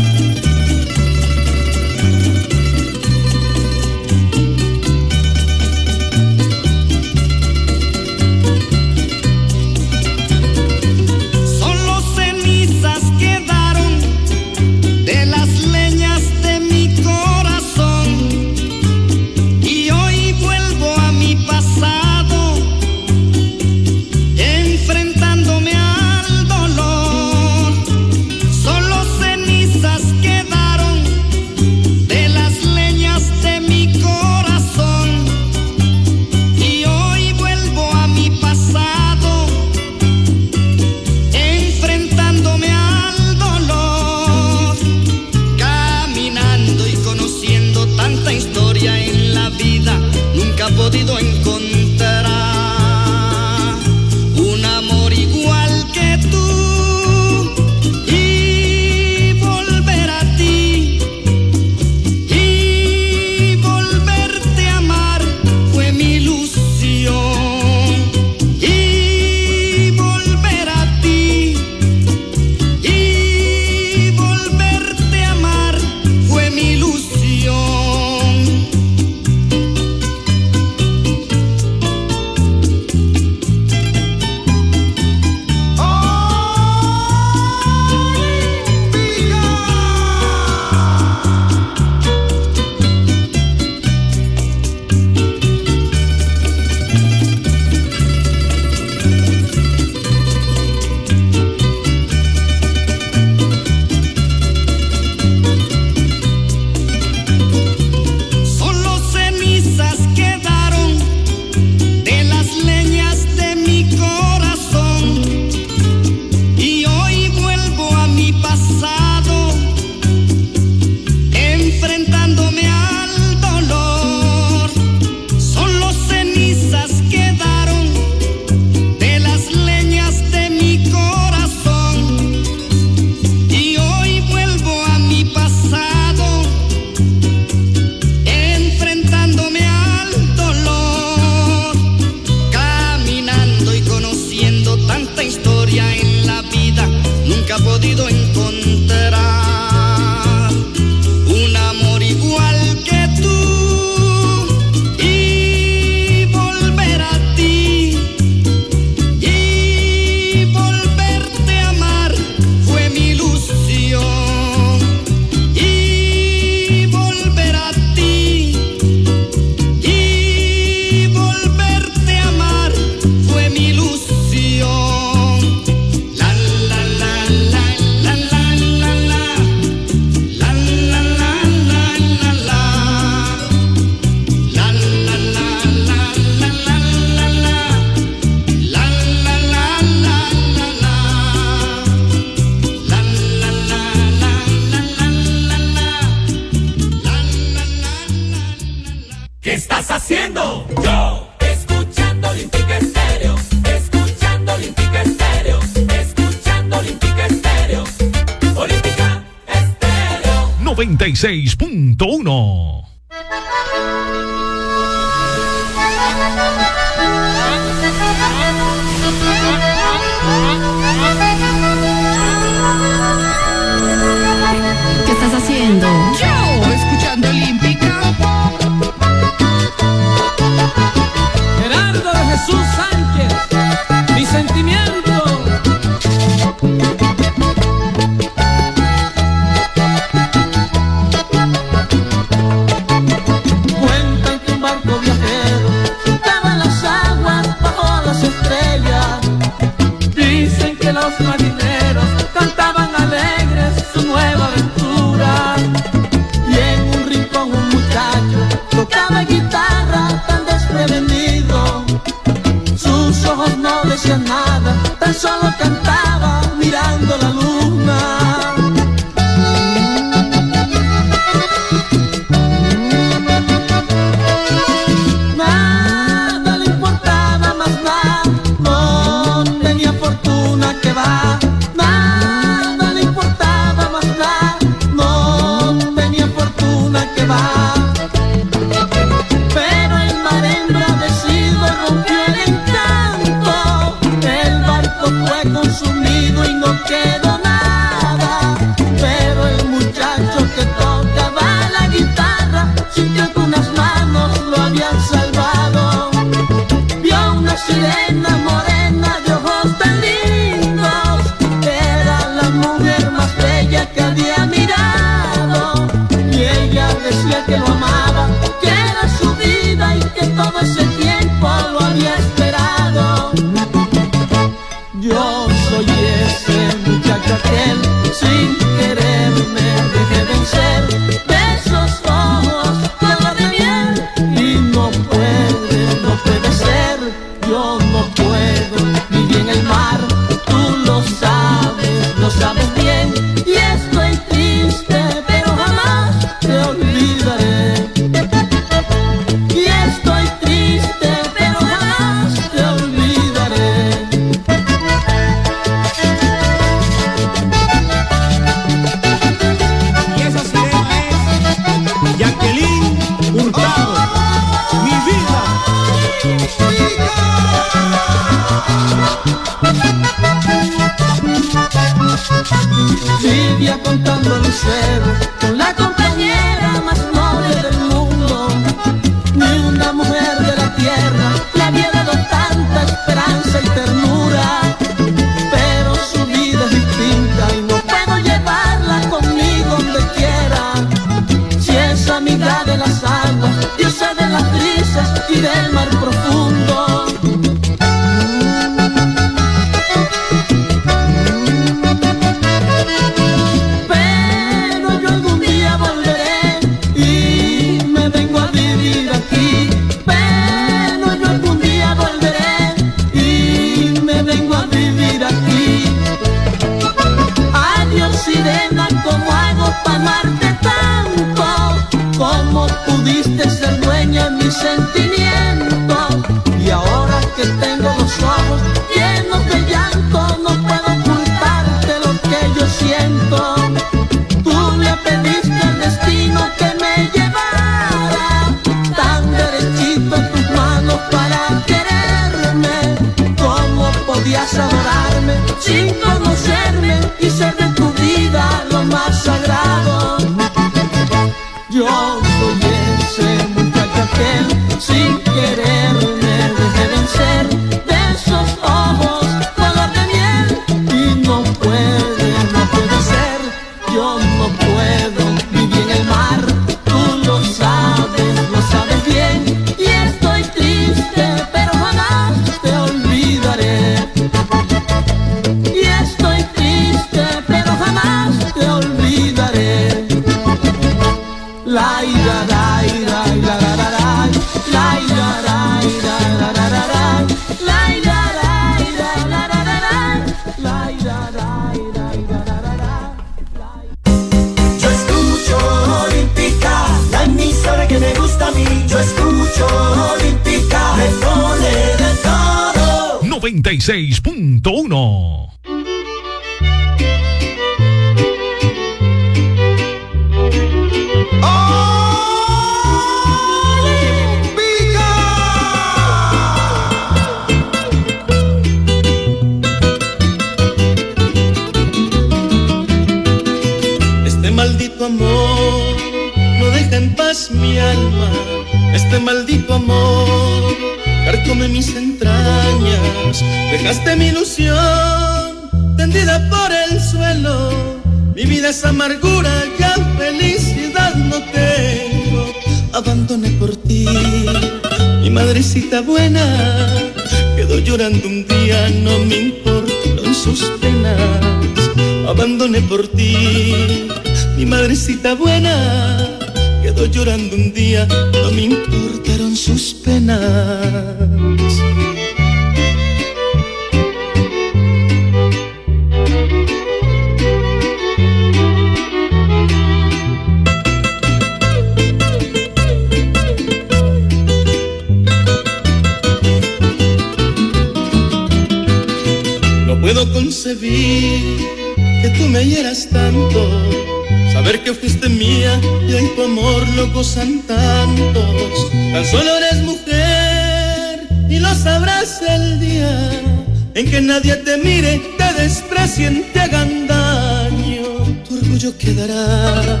Desprecien, te hagan daño. Tu orgullo quedará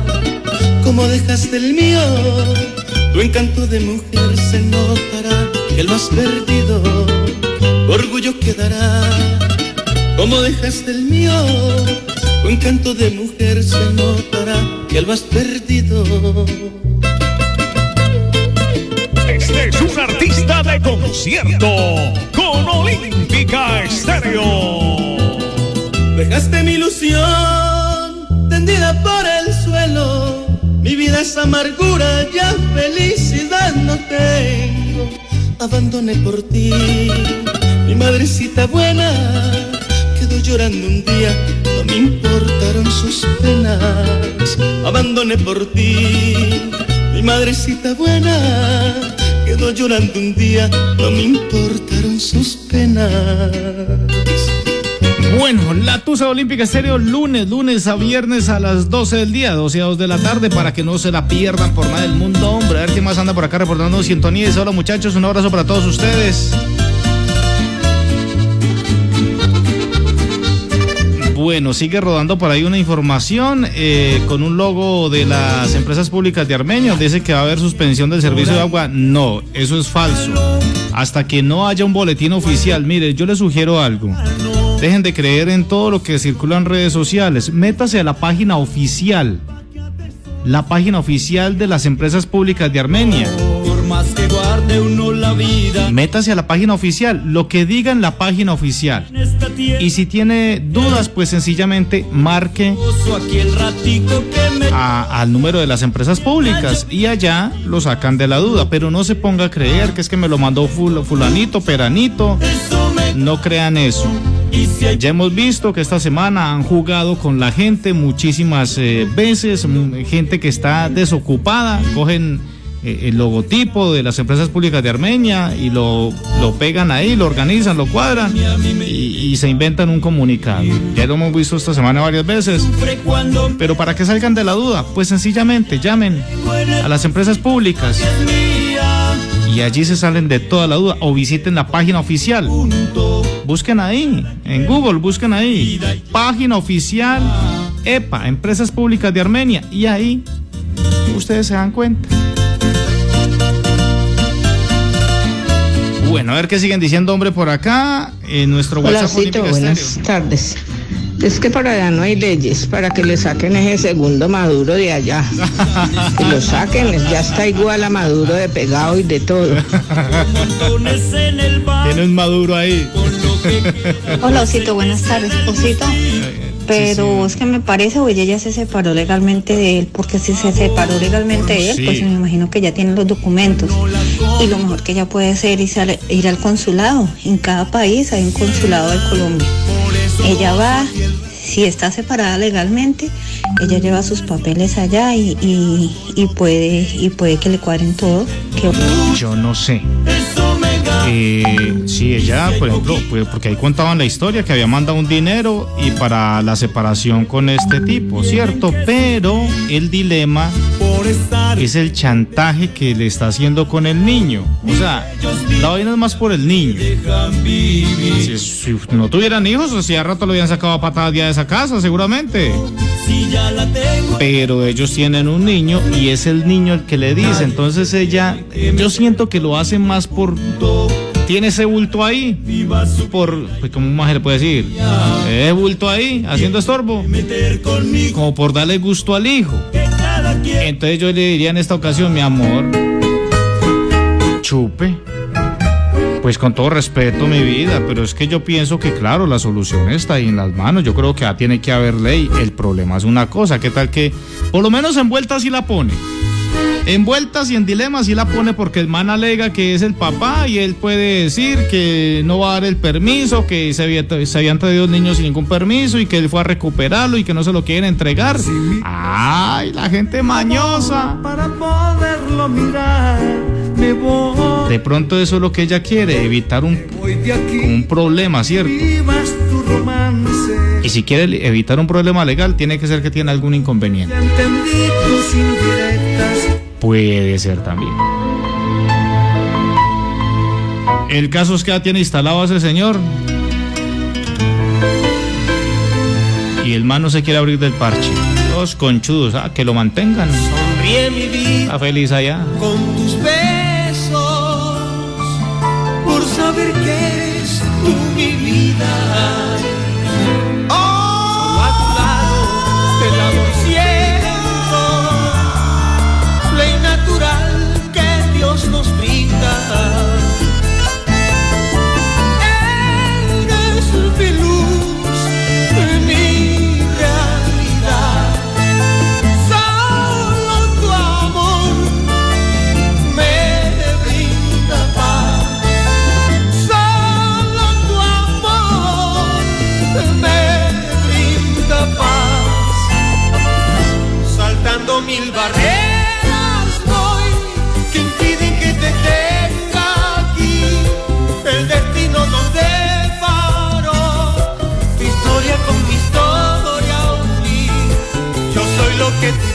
como dejaste el mío. Tu encanto de mujer se notará que lo has perdido. Tu orgullo quedará como dejaste el mío. Tu encanto de mujer se notará que lo has perdido. Este es un artista de concierto con Olímpica Estéreo. Dejaste mi ilusión tendida por el suelo. Mi vida es amargura, ya felicidad no tengo. Abandoné por ti, mi madrecita buena quedó llorando un día, no me importaron sus penas. Abandoné por ti, mi madrecita buena quedó llorando un día, no me importaron sus penas. Bueno, la Tusa Olímpica Estéreo lunes, lunes a viernes a las 12 del día, 12 a 2 de la tarde, para que no se la pierdan por nada del mundo, hombre. A ver quién más anda por acá reportando sintonía. Hola muchachos, un abrazo para todos ustedes. Bueno, sigue rodando por ahí una información eh, con un logo de las empresas públicas de Armenia. Dice que va a haber suspensión del servicio de agua. No, eso es falso. Hasta que no haya un boletín oficial. Mire, yo les sugiero algo. Dejen de creer en todo lo que circula en redes sociales. Métase a la página oficial. La página oficial de las empresas públicas de Armenia. Por más que guarde uno la vida. Métase a la página oficial, lo que diga en la página oficial. Y si tiene dudas, pues sencillamente marque a- al número de las empresas públicas y allá lo sacan de la duda. Pero no se ponga a creer que es que me lo mandó ful- fulanito, peranito. No crean eso. Ya hemos visto que esta semana han jugado con la gente muchísimas eh, veces, gente que está desocupada, cogen eh, el logotipo de las empresas públicas de Armenia y lo, lo pegan ahí, lo organizan, lo cuadran y, y se inventan un comunicado. Ya lo hemos visto esta semana varias veces. Pero para que salgan de la duda, pues sencillamente llamen a las empresas públicas y allí se salen de toda la duda o visiten la página oficial. Busquen ahí, en Google, busquen ahí. Página oficial EPA, Empresas Públicas de Armenia. Y ahí ustedes se dan cuenta. Bueno, a ver qué siguen diciendo, hombre, por acá. En nuestro Hola, WhatsApp. Cito, buenas Estéreo. tardes. Es que para allá no hay leyes para que le saquen ese segundo Maduro de allá. Que lo saquen, ya está igual a Maduro de pegado y de todo. *laughs* Tiene un maduro ahí. *laughs* Hola Osito, buenas tardes. Osito, pero es que me parece o ella se separó legalmente de él, porque si se separó legalmente de él, Sí. pues me imagino que ya tiene los documentos. Y lo mejor que ella puede hacer es ir al consulado. En cada país hay un consulado de Colombia. Ella va, si está separada legalmente, ella lleva sus papeles allá y, y- y puede y puede que le cuadren todo. Que- Yo no sé. Eh, sí, ella, por ejemplo, pues, porque ahí contaban la historia que había mandado un dinero y para la separación con este tipo, ¿cierto? Pero el dilema es el chantaje que le está haciendo con el niño. O sea, la vaina es más por el niño. Si, no tuvieran hijos, o si a rato lo habían sacado a patadas ya de esa casa, seguramente. Pero ellos tienen un niño y es el niño el que le dice. Entonces ella, yo siento que lo hace más por. Tiene ese bulto ahí. Por. Pues, ¿Cómo más se le puede decir? Ese bulto ahí, haciendo estorbo. Como por darle gusto al hijo. Entonces yo le diría en esta ocasión, mi amor, chupe. Pues con todo respeto, mi vida, pero es que yo pienso que, claro, la solución está ahí en las manos. Yo creo que ya tiene que haber ley. El problema es una cosa, ¿qué tal que, por lo menos en vueltas sí la pone? En vueltas y en dilemas sí la pone porque el man alega que es el papá y él puede decir que no va a dar el permiso, que se, había, se habían traído niños sin ningún permiso y que él fue a recuperarlo y que no se lo quieren entregar. ¡Ay, la gente mañosa! Para poderlo mirar, me voy. De pronto eso es lo que ella quiere, evitar un, un problema, ¿cierto? Y si quiere evitar un problema legal, tiene que ser que tiene algún inconveniente. Puede ser también. El caso es que ya tiene instalado a ese señor man no se quiere abrir del parche. Los conchudos, ah, que lo mantengan. Sonríe mi vida Está feliz allá. con tus mi vida. Lo que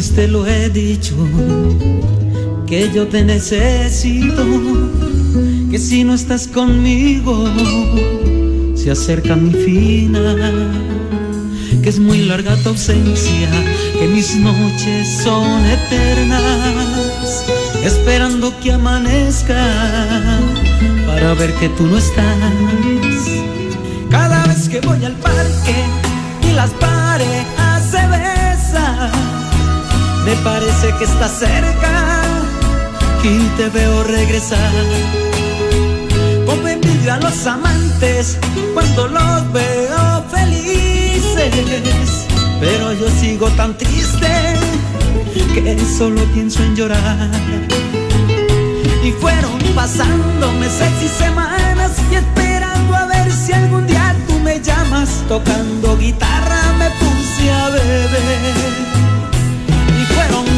te lo he dicho, que yo te necesito, que si no estás conmigo, se acerca mi final, que es muy larga tu ausencia, que mis noches son eternas, esperando que amanezca para ver que tú no estás. Cada vez que voy al parque y las parejas me parece que estás cerca y te veo regresar. Como envidio a los amantes cuando los veo felices, pero yo sigo tan triste que solo pienso en llorar. Y fueron pasando meses y semanas y esperando a ver si algún día tú me llamas. Tocando guitarra me puse a beber.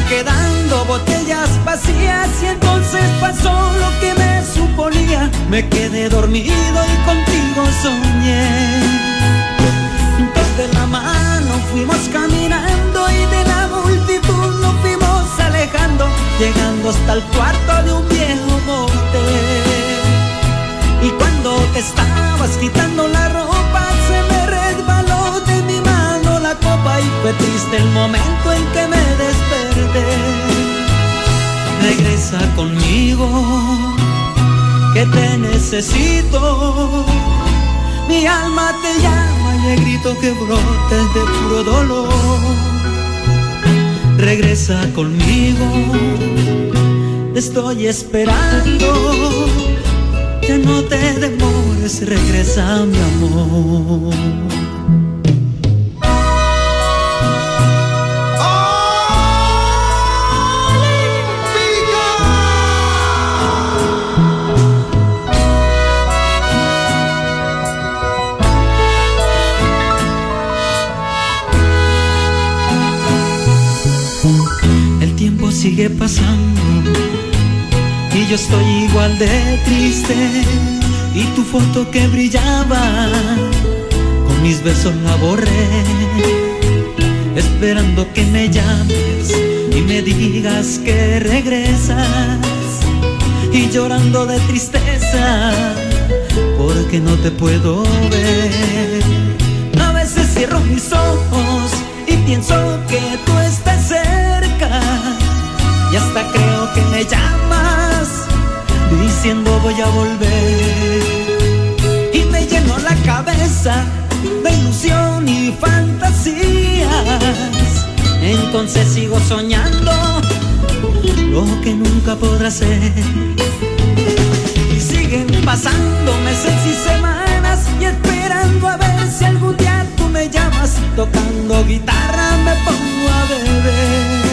Quedando botellas vacías y entonces pasó lo que me suponía. Me quedé dormido y contigo soñé. Dos de la mano fuimos caminando y de la multitud nos fuimos alejando, llegando hasta el cuarto de un viejo motel. Y cuando te estabas quitando la ropa, y fue el momento en que me desperté. Regresa conmigo, que te necesito. Mi alma te llama y el grito que brota es de puro dolor. Regresa conmigo, te estoy esperando. Ya no te demores, regresa mi amor. Estoy igual de triste. Y tu foto que brillaba, con mis besos la borré. Esperando que me llames y me digas que regresas. Y llorando de tristeza, porque no te puedo ver. A veces cierro mis ojos y pienso que tú estás cerca. Y hasta creo que me llamas diciendo voy a volver. Y me lleno la cabeza de ilusión y fantasías. Entonces sigo soñando lo que nunca podrá ser. Y siguen pasando meses y semanas y esperando a ver si algún día tú me llamas. Tocando guitarra me pongo a beber.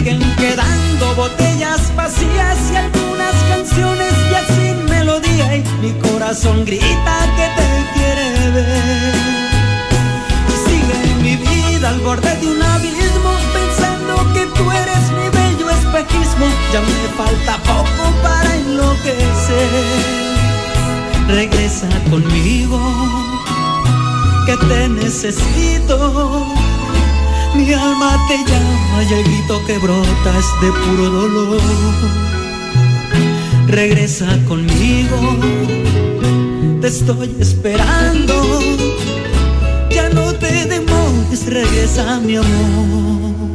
Siguen quedando botellas vacías y algunas canciones ya sin melodía y mi corazón grita que te quiere ver. Y sigue mi vida al borde de un abismo pensando que tú eres mi bello espejismo. Ya me falta poco para enloquecer. Regresa conmigo que te necesito. Mi alma te llama y el grito que brota es de puro dolor. Regresa conmigo, te estoy esperando. Ya no te demores, regresa mi amor.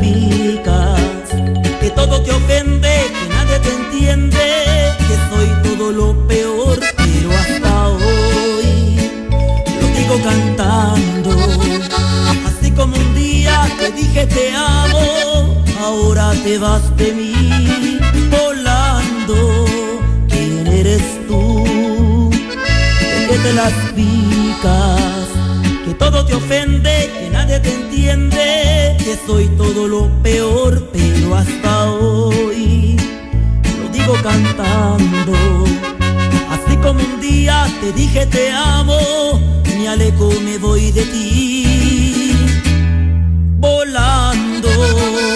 Picas? Que todo te ofende, que nadie te entiende, que soy todo lo peor, pero hasta hoy lo digo cantando. Así como un día te dije te amo, ahora te vas de mí volando. ¿Quién eres tú? ¿De qué te las picas? Todo te ofende, que nadie te entiende, que soy todo lo peor, pero hasta hoy lo digo cantando. Así como un día te dije te amo, me alejo, me voy de ti, volando.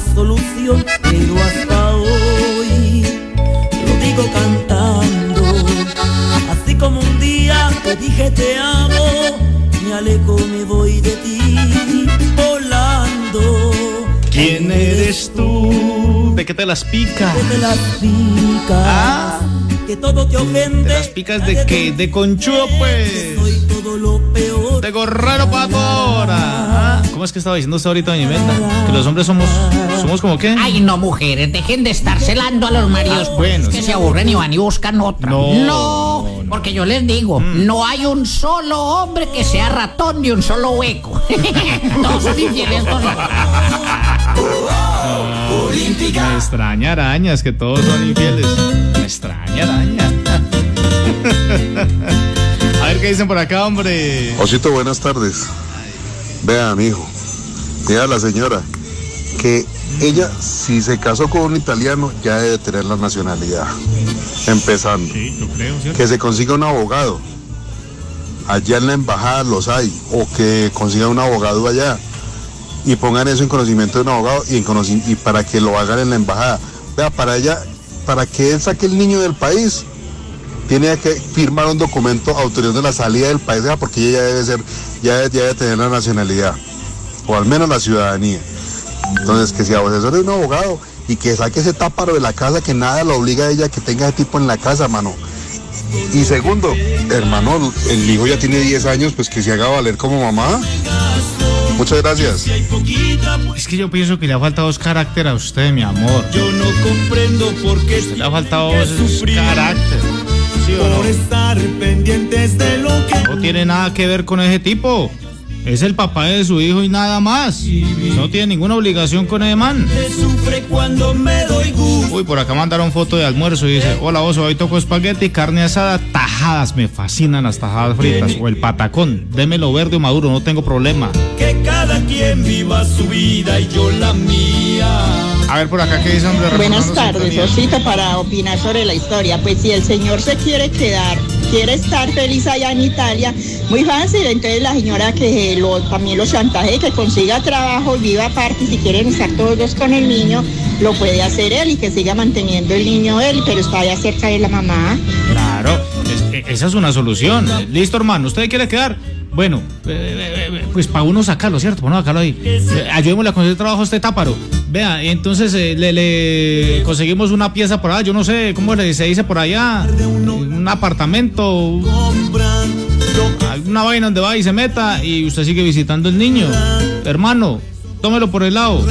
La solución, pero hasta hoy lo digo cantando. Así como un día te dije te amo, me alejo, me voy de ti, volando. ¿Quién eres tú? ¿De qué te las pica? Que te las picas, que todo te ofende. ¿Te las picas de qué? De conchudo, pues. Todo lo peor. De gorrero pato ahora. Ah, ¿Cómo es que estaba diciendo usted ahorita, doña Imelda? Que los hombres somos, somos como qué? Ay, no, mujeres, dejen de estar celando a los maridos. Ah, bueno, que sí. se aburren y van y buscan otra. No, No, porque yo les digo, no hay un solo hombre que sea ratón ni un solo hueco. *laughs* Todos son infieles. todos son- Me extraña arañas, que todos son infieles. Me extraña araña. *laughs* A ver qué dicen por acá, hombre. Osito, buenas tardes. Vea, mi hijo, diga la señora que ella, si se casó con un italiano, ya debe tener la nacionalidad. Empezando. Yo creo, ¿cierto? Que se consiga un abogado. Allá en la embajada los hay. O que consiga un abogado allá. Y pongan eso en conocimiento de un abogado y, en y para que lo hagan en la embajada. Vea, para ella, para que él saque el niño del país, tiene que firmar un documento autorizando la salida del país, porque ella ya debe ser, ya debe tener la nacionalidad, o al menos la ciudadanía. Entonces, que se asesore de un abogado y que saque ese táparo de la casa, que nada lo obliga a ella que tenga ese tipo en la casa, mano. Y segundo, hermano, el hijo ya tiene 10 años, pues que se haga valer como mamá. Muchas gracias. Es que yo pienso que le ha faltado es carácter a usted, mi amor. Yo no comprendo por qué Le ha faltado sufrir carácter. ¿Sí o por no? estar pendientes de lo que No tiene nada que ver con ese tipo. Es el papá de su hijo y nada más. No tiene ninguna obligación con ese man. sufre cuando me doy gusto. Uy, por acá mandaron foto de almuerzo y dice, hola oso, hoy toco espagueti, carne asada, tajadas, me fascinan las tajadas fritas. O el patacón, démelo verde o maduro, no tengo problema. Que cada quien viva su vida y yo la mía. A ver por acá qué dicen de Buenas tardes? Osito, para opinar sobre la historia. Pues si el señor se quiere quedar, quiere estar feliz allá en Italia, muy fácil. Entonces la señora que lo, también lo chantaje, que consiga trabajo viva aparte, si quieren estar todos dos con el niño, lo puede hacer él y que siga manteniendo el niño él, pero está allá cerca de la mamá. Claro, e- esa es una solución. Listo, hermano, ¿usted quiere quedar? Bueno, eh, eh, eh, pues para uno sacarlo, ¿cierto? Para uno sacarlo ahí. Ayudémosle a conseguir trabajo a este táparo. Vea, entonces le, le conseguimos una pieza por allá, yo no sé cómo se dice por allá, un apartamento, alguna vaina donde va y se meta y usted sigue visitando el niño. Hermano, tómelo por el lado.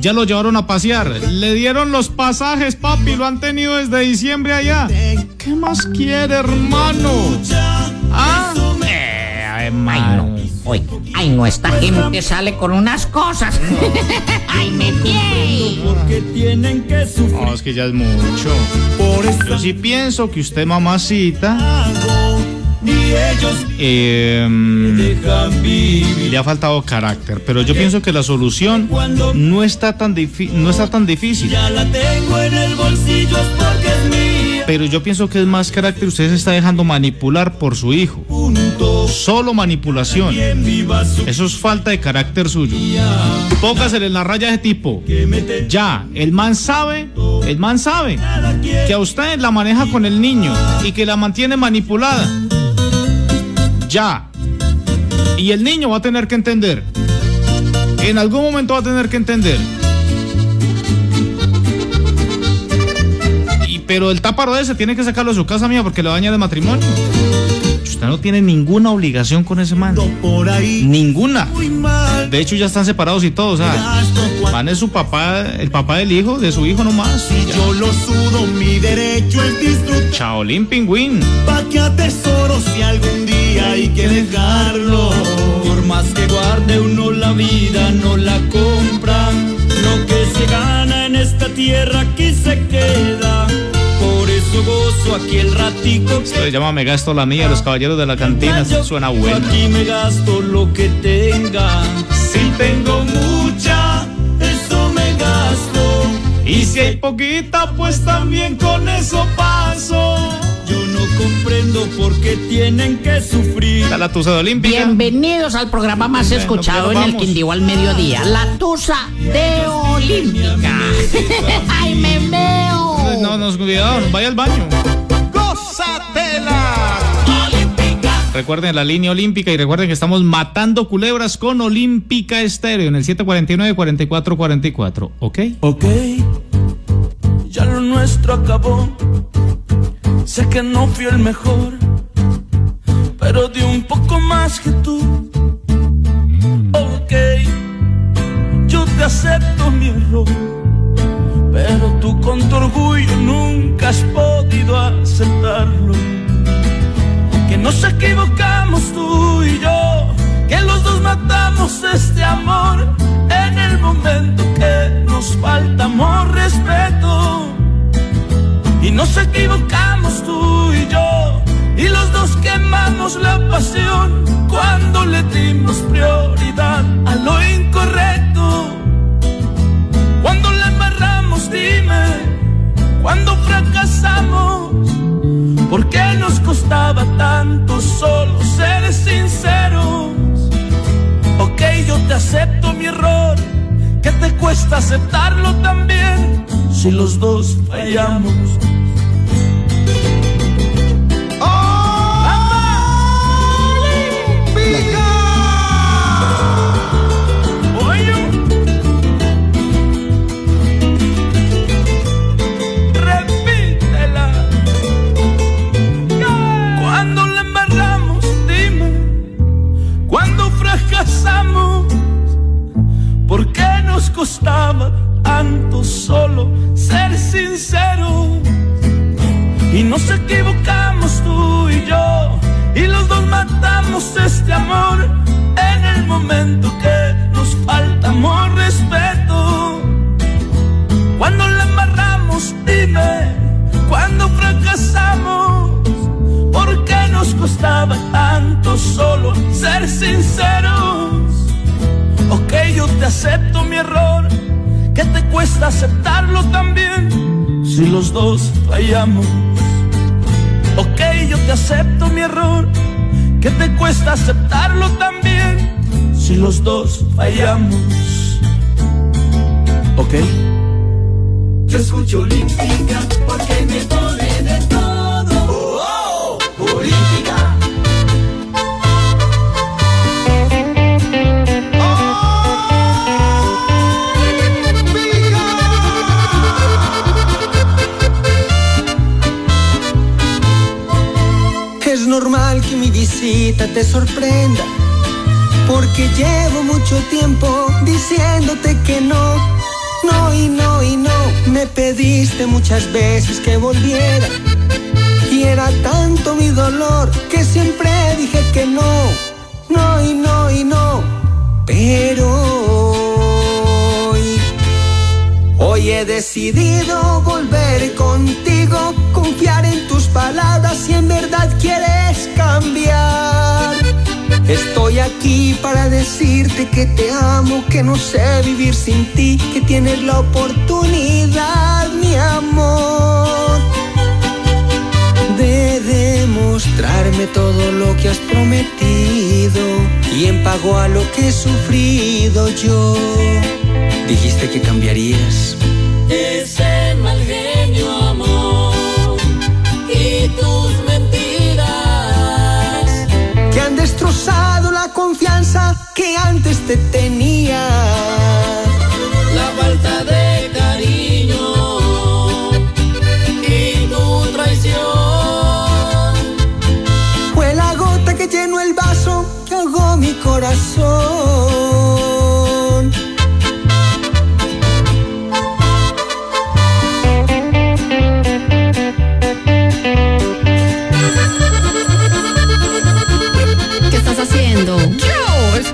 Ya lo llevaron a pasear. Le dieron los pasajes, papi. Lo han tenido desde diciembre allá. ¿Qué más quiere, hermano? ¿Ah? Eh, hermano. Oiga, ay, no, esta gente sale con unas cosas. *laughs* ay, me pie. Porque tienen que sufrir. No, es que ya es mucho. Yo sí pienso que usted, mamacita, Y ellos eh, dejan vivir. le ha faltado carácter. Pero yo pienso que la solución no está tan, no está tan difícil. Ya la tengo en el bolsillo es porque es mía. Pero yo pienso que es más carácter. Usted se está dejando manipular por su hijo. Solo manipulación. Eso es falta de carácter suyo. Póngasele en la raya de tipo. Ya, el man sabe, el man sabe que a usted la maneja con el niño y que la mantiene manipulada. Ya. Y el niño va a tener que entender. En algún momento va a tener que entender. Y, pero el táparo ese tiene que sacarlo de su casa mía porque le daña de matrimonio. Usted no tiene ninguna obligación con ese man. Ninguna. De hecho, ya están separados y todo. O sea, man es su papá, el papá del hijo, de su hijo nomás. Yo lo sudo, mi derecho es disfrutar. Chaolín Pingüín. Pa' que atesoro si algún día hay que dejarlo. Por más que guarde uno la vida, no la compra. Lo que se gana en esta tierra aquí se queda. Gozo aquí el ratico Se llama Me gasto la mía, los caballeros de la cantina. Suena bueno. Aquí me gasto lo que tenga. Si tengo mucha, eso me gasto. Y si hay poquita, pues también con eso paso. Yo no comprendo por qué tienen que sufrir. Está la tusa de Olímpica. Bienvenidos al programa más Bueno, escuchado en el. Quindío al mediodía, La Tusa de Olímpica. *laughs* ¡Ay, me meo! No, nos cuidado, vaya al baño. ¡Gózatela! Recuerden la línea olímpica y recuerden que estamos matando culebras con Olímpica Estéreo en el 749-4444. ¿Ok? Ok, ya lo nuestro acabó. Sé que no fui el mejor, pero di un poco más que tú. Ok, yo te acepto mi error, pero tú con tu orgullo nunca has podido aceptarlo. Que nos equivocamos tú y yo, que los dos matamos este amor en el momento que nos faltamos respeto. Y nos equivocamos tú y yo, y los dos quemamos la pasión cuando le dimos prioridad a lo incorrecto. Cuando la dime, cuando fracasamos, ¿por qué nos costaba tanto solo ser sinceros? Ok, yo te acepto mi error, que te cuesta aceptarlo también si los dos fallamos. Nos costaba tanto solo ser sinceros? Y nos equivocamos tú y yo, y los dos matamos este amor en el momento que nos faltamos respeto. Cuando la embarramos, dime, cuando fracasamos, ¿por qué nos costaba tanto solo ser sinceros? Ok, yo te acepto mi error, que te cuesta aceptarlo también si los dos fallamos. Ok, yo te acepto mi error, que te cuesta aceptarlo también si los dos fallamos. Ok. Yo escucho Olímpica porque me pone de todo. normal que mi visita te sorprenda, porque llevo mucho tiempo diciéndote que no, no y no y no. Me pediste muchas veces que volviera, y era tanto mi dolor que siempre dije que no, no y no y no. Pero hoy, hoy he decidido volver contigo confiar en tus palabras si en verdad quieres cambiar. Estoy aquí para decirte que te amo, que no sé vivir sin ti, que tienes la oportunidad, mi amor, de demostrarme todo lo que has prometido y en pago a lo que he sufrido yo. Dijiste que cambiarías. Ese destrozado la confianza que antes te tenía.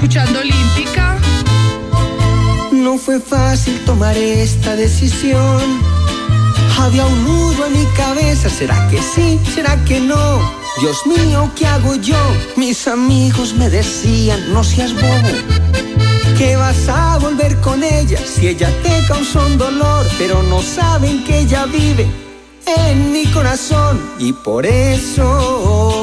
Escuchando Olímpica. No fue fácil tomar esta decisión. Había un nudo en mi cabeza. ¿Será que sí? ¿Será que no? Dios mío, ¿qué hago yo? Mis amigos me decían, no seas bobo. Que vas a volver con ella si ella te causó un dolor. Pero no saben que ella vive en mi corazón. Y por eso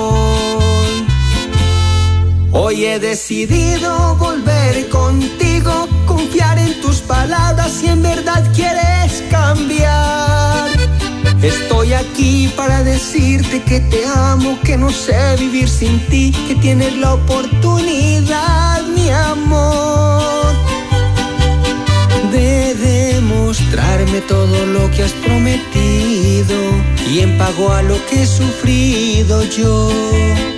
Hoy he decidido volver contigo, confiar en tus palabras si en verdad quieres cambiar. Estoy aquí para decirte que te amo, que no sé vivir sin ti, que tienes la oportunidad, mi amor, de demostrarme todo lo que has prometido y en pago a lo que he sufrido yo.